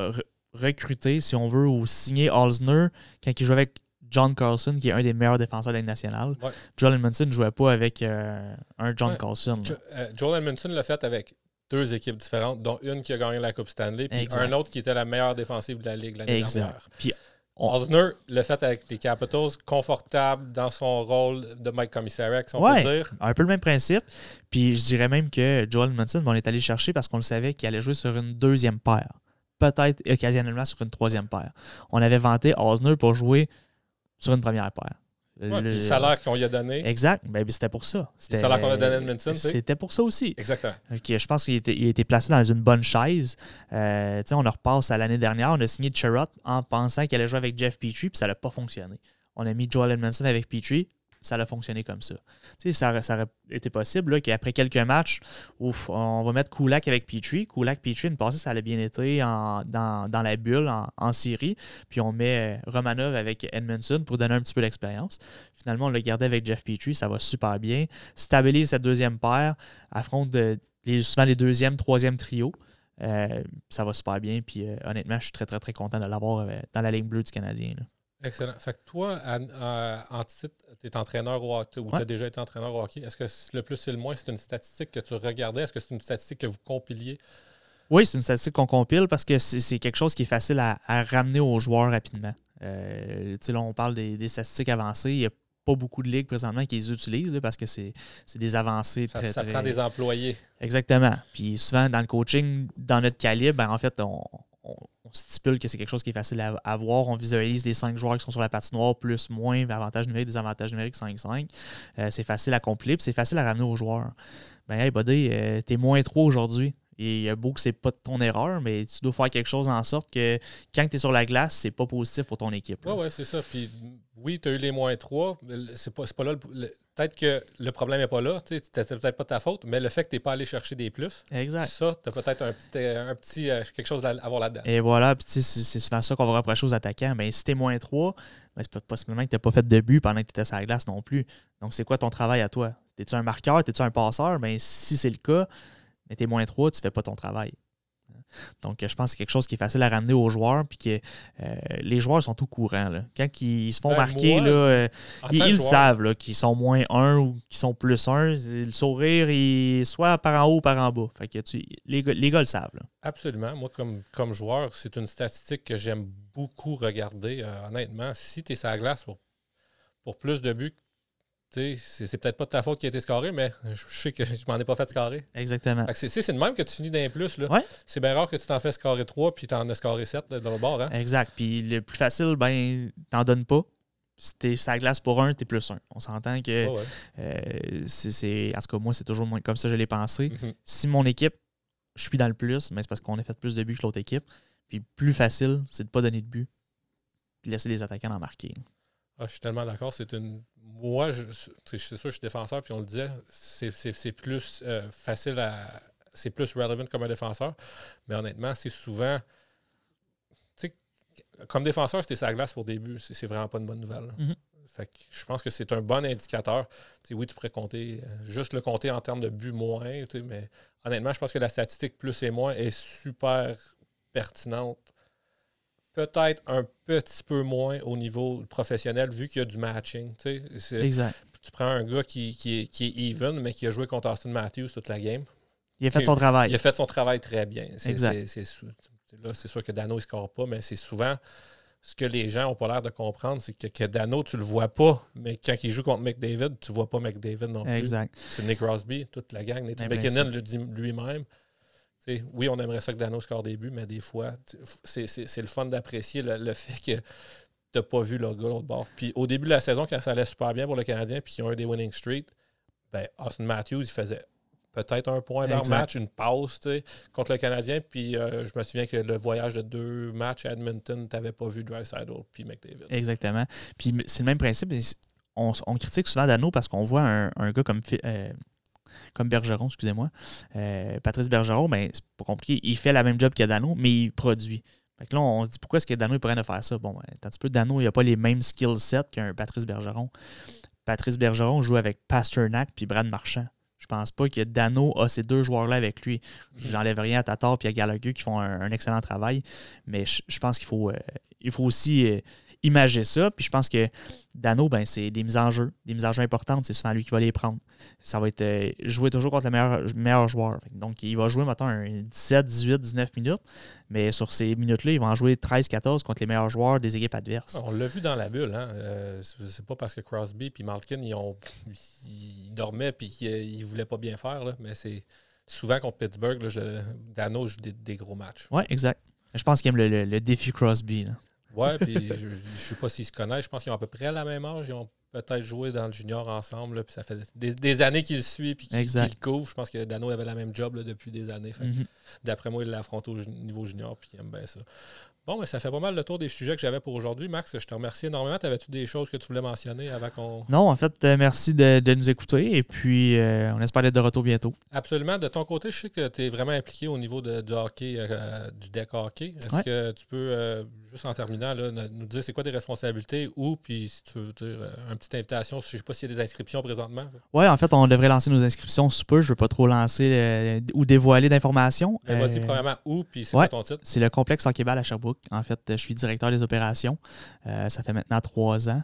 recruté, si on veut, ou signé Osner quand il jouait avec John Carlson, qui est un des meilleurs défenseurs de la Ligue nationale. Joel Edmondson ne jouait pas avec euh, un John Carlson. Euh, Joel Edmondson l'a fait avec deux équipes différentes, dont une qui a gagné la Coupe Stanley, puis un autre qui était la meilleure défensive de la Ligue l'année dernière. Puis Osner l'a fait avec les Capitals, confortable dans son rôle de Mike Commissariat, si on peut dire. Un peu le même principe. Puis je dirais même que Joel Edmondson, on est allé chercher parce qu'on le savait qu'il allait jouer sur une deuxième paire. Peut-être occasionnellement sur une troisième paire. On avait vanté Osner pour jouer sur une première paire. Le, salaire qu'on lui a donné. Exact. Ben, c'était pour ça. Le salaire qu'on a donné à Edmondson. C'était pour ça aussi. Exactement. je pense qu'il a été placé dans une bonne chaise. Euh, on repasse à l'année dernière. On a signé Cherrott en pensant qu'il allait jouer avec Jeff Petrie, puis ça n'a pas fonctionné. On a mis Joel Edmondson avec Petrie ça a fonctionné comme ça. Ça, aurait été possible qu'après quelques matchs, on va mettre Kulak avec Petrie. Kulak, Petrie, une passée, ça allait bien été dans, dans, la bulle en, en, Syrie. Puis on met euh, Romanov avec Edmondson pour donner un petit peu d'expérience. Finalement, on le gardait avec Jeff Petrie, ça va super bien. Stabilise cette deuxième paire, affronte les, souvent les deuxièmes, troisième trio. Euh, ça va super bien. Puis euh, honnêtement, je suis très, très, très content de l'avoir dans la ligne bleue du Canadien. Excellent. Fait que toi, en titre, tu es entraîneur au hockey ou tu as déjà été entraîneur au hockey. Est-ce que le plus et le moins, c'est une statistique que tu regardais? Est-ce que c'est une statistique que vous compiliez? Oui, c'est une statistique qu'on compile parce que c'est quelque chose qui est facile à, ramener aux joueurs rapidement. Euh, là, on parle des, statistiques avancées. Il n'y a pas beaucoup de ligues présentement qui les utilisent parce que c'est des avancées ça, très, Ça prend des employés. Exactement. Puis souvent, dans le coaching, dans notre calibre, ben, en fait, on, on, stipule que c'est quelque chose qui est facile à, voir. On visualise les cinq joueurs qui sont sur la patinoire, plus, moins, avantages numériques, des avantages numériques 5-5. Euh, c'est facile à compiler, puis c'est facile à ramener aux joueurs. Ben, hey, buddy, euh, t'es moins 3 aujourd'hui. Et beau que c'est pas ton erreur, mais tu dois faire quelque chose en sorte que quand tu es sur la glace, c'est pas positif pour ton équipe. Oui, ouais, c'est ça. Puis oui, tu as eu les moins 3. C'est pas, pas là le, peut-être que le problème n'est pas là, tu sais, peut-être pas ta faute, mais le fait que tu n'es pas allé chercher des plus, exact. ça, tu as peut-être un petit, un petit euh, quelque chose à avoir là-dedans. Et voilà, puis c'est souvent ça qu'on va reprocher aux attaquants. Mais si tu es moins 3, ben, c'est pas simplement que tu n'as pas fait de but pendant que tu étais sur la glace non plus. Donc, c'est quoi ton travail à toi? Es-tu un marqueur? Es-tu un passeur? Ben, si c'est le cas, mais tu es moins 3, tu ne fais pas ton travail. Donc, je pense que c'est quelque chose qui est facile à ramener aux joueurs, puis que euh, les joueurs sont au courant. Là. Quand ils se font Ben, marquer, moi, là, euh, ils, le savent qu'ils sont moins 1 ou qu'ils sont plus 1. Le sourire, il, soit par en haut ou par en bas. Fait que tu, les, gars, les gars le savent. là. Absolument. Moi, comme, comme joueur, c'est une statistique que j'aime beaucoup regarder. Euh, honnêtement, si tu es sur la glace pour, pour plus de buts, c'est peut-être pas de ta faute qui a été scoré, mais je je sais que je m'en ai pas fait scorer. Exactement. C'est de même que tu finis d'un plus. là. Ouais. C'est bien rare que tu t'en fais scorer 3 puis tu en as scoré 7 de l'autre bord. Hein? Exact. Puis le plus facile, ben, t'en donnes pas. Si t'es sur la glace pour un, t'es plus un. On s'entend que ouais. euh, c'est-. En tout cas, moi, c'est toujours comme ça que je l'ai pensé. Mhm. Si mon équipe, je suis dans le plus, mais c'est parce qu'on a fait plus de buts que l'autre équipe. Puis le plus facile, c'est de pas donner de but. Puis laisser les attaquants en marquer. Ah, je suis tellement d'accord. C'est une. Moi, je, c'est sûr, je suis défenseur, puis on le disait, c'est- c'est c'est plus euh, facile à. C'est plus relevant comme un défenseur. Mais honnêtement, c'est souvent. Tu sais, comme défenseur, c'était sa glace pour des buts. C'est c'est vraiment pas une bonne nouvelle. Mhm. Fait que je pense que c'est un bon indicateur. Tu sais, oui, tu pourrais compter, euh, juste le compter en termes de buts moins, tu sais, mais honnêtement, je pense que la statistique plus et moins est super pertinente. Peut-être un petit peu moins au niveau professionnel, vu qu'il y a du matching. Exact. Tu prends un gars qui, qui est, qui est even, mais qui a joué contre Austin Matthews toute la game. Il a fait son travail. Il a fait son travail très bien. Exact. c'est- là, c'est sûr que Dano ne score pas, mais c'est souvent ce que les gens n'ont pas l'air de comprendre, c'est que, que Dano, tu le vois pas, mais quand il joue contre McDavid, tu vois pas McDavid non plus. Exact. C'est Nick Crosby, toute la gang. Nathan Invincible. McKinnon le dit lui-même. Oui, on aimerait ça que Dano score des buts, mais des fois, c'est, le fun d'apprécier le, le fait que tu n'as pas vu le gars l'autre bord. Puis au début de la saison, quand ça allait super bien pour le Canadien, puis qu'ils ont eu des winning streak, ben, Austin Matthews, il faisait peut-être un point par match, une pause contre le Canadien. Puis euh, je me souviens que le voyage de deux matchs à Edmonton, tu n'avais pas vu Drysdale puis McDavid. Exactement. Puis c'est le même principe. On, on critique souvent Dano parce qu'on voit un, un gars comme, euh, comme Bergeron, excusez-moi. Euh, Patrice Bergeron, ben, c'est pas compliqué. Il fait la même job que Dano, mais il produit. Fait que là, on se dit pourquoi est-ce que Dano il pourrait ne faire ça? Bon, ben, un petit peu, Dano, il n'a pas les mêmes skill sets qu'un Patrice Bergeron. Patrice Bergeron joue avec Pasternak puis Brad Marchand. Je pense pas que Dano a ces deux joueurs-là avec lui. J'enlève rien à Tatar et à Gallagher qui font un, un excellent travail, mais je, je pense qu'il faut, euh, il faut aussi euh, imager ça. Puis je pense que Dano, ben, c'est des mises en jeu, des mises en jeu importantes, c'est souvent lui qui va les prendre. Ça va être euh, jouer toujours contre le meilleur, meilleur joueur. Donc il va jouer, un 17, 18, 19 minutes, mais sur ces minutes-là, il va en jouer 13, 14 contre les meilleurs joueurs des équipes adverses. On l'a vu dans la bulle. Hein? Euh, c'est pas parce que Crosby et Malkin ils, ont, ils dormaient et qu'ils voulaient pas bien faire, là, mais c'est souvent contre Pittsburgh, là, je, Dano joue des, des gros matchs. Ouais, exact. Je pense qu'il aime le, le- le défi Crosby. là. Ouais, puis je ne sais pas s'ils se connaissent. Je pense qu'ils ont à peu près la même âge. Ils ont peut-être joué dans le junior ensemble. là, puis ça fait des, des années qu'ils le suivent et qu'ils le couvrent. Je pense que Dano avait la même job là, depuis des années. Mhm. D'après moi, il l'affronte au niveau junior puis il aime bien ça. Bon, mais ça fait pas mal le tour des sujets que j'avais pour aujourd'hui. Max, je te remercie énormément. T'avais-tu des choses que tu voulais mentionner avant qu'on. Non, en fait, euh, merci de, de nous écouter et puis euh, on espère être de retour bientôt. Absolument. De ton côté, je sais que tu es vraiment impliqué au niveau de, du hockey, euh, du deck hockey. Est-ce Ouais. que tu peux, juste en terminant, là, nous dire c'est quoi tes responsabilités ou, puis si tu veux dire, une petite invitation, je ne sais pas s'il y a des inscriptions présentement. Ouais, en fait, on devrait lancer nos inscriptions sous peu. Je veux pas trop lancer ou dévoiler d'informations. Vas-y, premièrement, où, puis c'est ouais. quoi ton titre? C'est le complexe Hockey-Ball à Sherbrooke. En fait, je suis directeur des opérations. Euh, ça fait maintenant trois ans.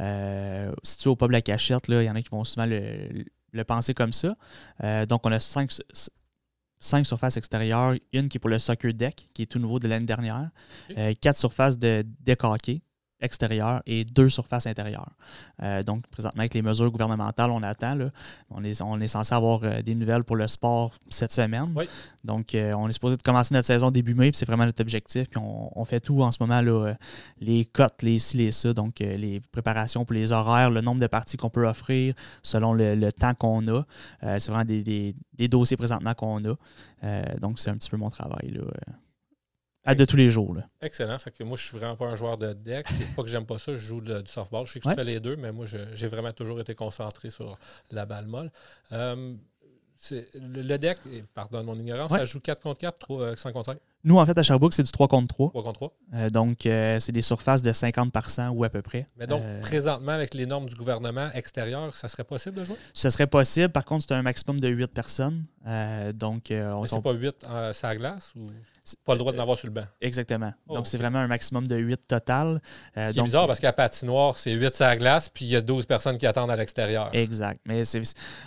Euh, situé au pub La Cachette, là, il y en a qui vont souvent le, le penser comme ça. Euh, donc, on a cinq, cinq surfaces extérieures. Une qui est pour le soccer deck, qui est tout nouveau de l'année dernière. Euh, quatre surfaces de deck hockey extérieures et deux surfaces intérieures. Euh, donc, présentement, avec les mesures gouvernementales, on attend. Là, on, est, on est censé avoir euh, des nouvelles pour le sport cette semaine. Oui. Donc, euh, on est supposé de commencer notre saison début mai, puis c'est vraiment notre objectif. Puis on, on fait tout en ce moment, là, les cotes, les ci, les ça, donc les préparations pour les horaires, le nombre de parties qu'on peut offrir selon le, le temps qu'on a. C'est vraiment des, des- des dossiers présentement qu'on a. Donc, c'est un petit peu mon travail. Là, à de tous les jours. Là. Excellent. Fait que moi, je suis vraiment pas un joueur de deck. [laughs] pas que j'aime pas ça, je joue de- du softball. Je sais que Ouais. tu fais les deux, mais moi, j'ai vraiment toujours été concentré sur la balle molle. Euh, le, le deck, pardonne mon ignorance, Ouais. ça joue 4 contre 4, 3, 5 contre 5, Nous, en fait, à Sherbrooke, c'est du 3 contre 3. 3 contre 3. Euh, donc, euh, c'est des surfaces de 50 par cent ou à peu près. Mais donc, Euh, présentement, avec les normes du gouvernement extérieur, ça serait possible de jouer? ce serait possible. Par contre, c'est un maximum de 8 personnes. Donc, on Mais sont- c'est pas 8 à sa glace? Ou... Pas le droit d'en avoir sur le banc. Exactement. Oh, donc, c'est vraiment un maximum de 8 total. Euh, Ce qui est donc, bizarre parce qu'à patinoire, c'est 8 sur la glace, puis il y a 12 personnes qui attendent à l'extérieur. Exact. Mais c'est,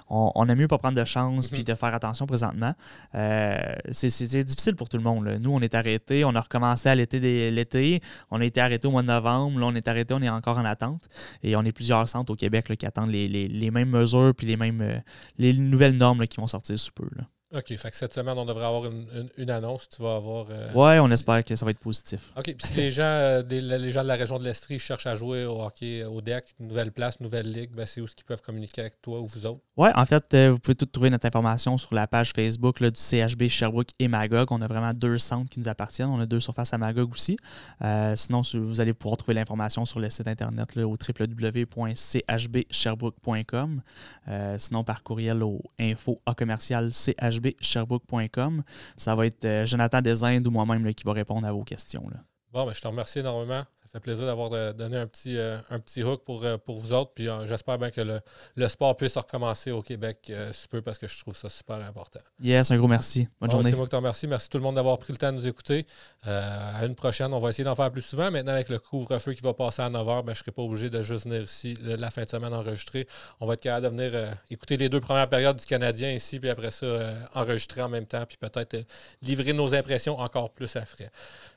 on, on aime mieux pas prendre de chance puis Mhm. de faire attention présentement. Euh, c'est, c'est- c'est difficile pour tout le monde. là. Nous, on est arrêtés. On a recommencé à l'été. On a été arrêté au mois de novembre. Là, on est arrêté. On est encore en attente. Et on est plusieurs centres au Québec là, qui attendent les, les- les mêmes mesures puis les mêmes euh, les nouvelles normes là, qui vont sortir sous peu. là. OK, fait que cette semaine, on devrait avoir une, une- une annonce. Tu vas avoir. euh, Ouais, on espère que ça va être positif. OK, puis si les gens, euh, des- les gens de la région de l'Estrie cherchent à jouer au hockey au deck, nouvelle place, nouvelle ligue, ben c'est où ce qu'ils peuvent communiquer avec toi ou vous autres? Ouais, en fait, euh, vous pouvez tout trouver notre information sur la page Facebook là, du CHB Sherbrooke et Magog. On a vraiment deux centres qui nous appartiennent. On a deux surfaces à Magog aussi. Euh, sinon, vous allez pouvoir trouver l'information sur le site internet là, au www.chbsherbrooke.com. Euh, sinon, par courriel au info à commercial chbsherbrooke.com. Ça va être euh, Jonathan Desindes ou moi-même qui va répondre à vos questions. Bon, ben, je te remercie énormément. Fait plaisir d'avoir euh, donné un petit, euh, un petit hook pour, euh, pour vous autres. Puis j'espère bien que le, le sport puisse recommencer au Québec sous peu parce que je trouve ça super important. Yes, un gros merci. Bonne Bon, journée. c'est moi qui te remercie. Merci tout le monde d'avoir pris le temps de nous écouter. Euh, à une prochaine, on va essayer d'en faire plus souvent. Maintenant, avec le couvre-feu qui va passer à 9h, ben, je ne serai pas obligé de juste venir ici la fin de semaine enregistrer. On va être capable de venir euh, écouter les deux premières périodes du Canadien ici, puis après ça, euh, enregistrer en même temps, puis peut-être livrer nos impressions encore plus à frais.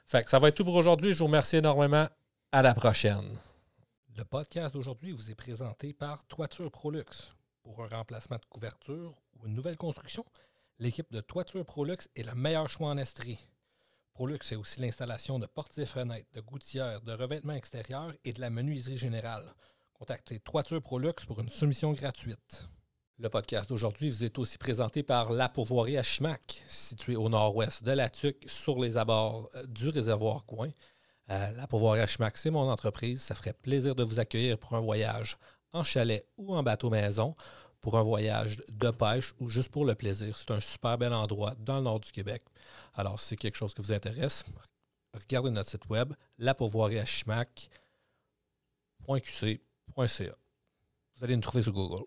Fait que ça va être tout pour aujourd'hui. Je vous remercie énormément. À la prochaine. Le podcast d'aujourd'hui vous est présenté par Toiture Prolux. Pour un remplacement de couverture ou une nouvelle construction, l'équipe de Toiture Prolux est le meilleur choix en Estrie. Prolux est aussi l'installation de portes et fenêtres, de gouttières, de revêtements extérieurs et de la menuiserie générale. Contactez Toiture Prolux pour une soumission gratuite. Le podcast d'aujourd'hui vous est aussi présenté par La Pourvoirie à Chimac, située au nord-ouest de la Tuque, sur les abords euh, du réservoir Coin. Euh, la Pourvoirie c'est mon entreprise. Ça ferait plaisir de vous accueillir pour un voyage en chalet ou en bateau maison, pour un voyage de pêche ou juste pour le plaisir. C'est un super bel endroit dans le nord du Québec. Alors, si c'est quelque chose qui vous intéresse, regardez notre site web, lapourvoirieachimac.qc.ca. Vous allez nous trouver sur Google.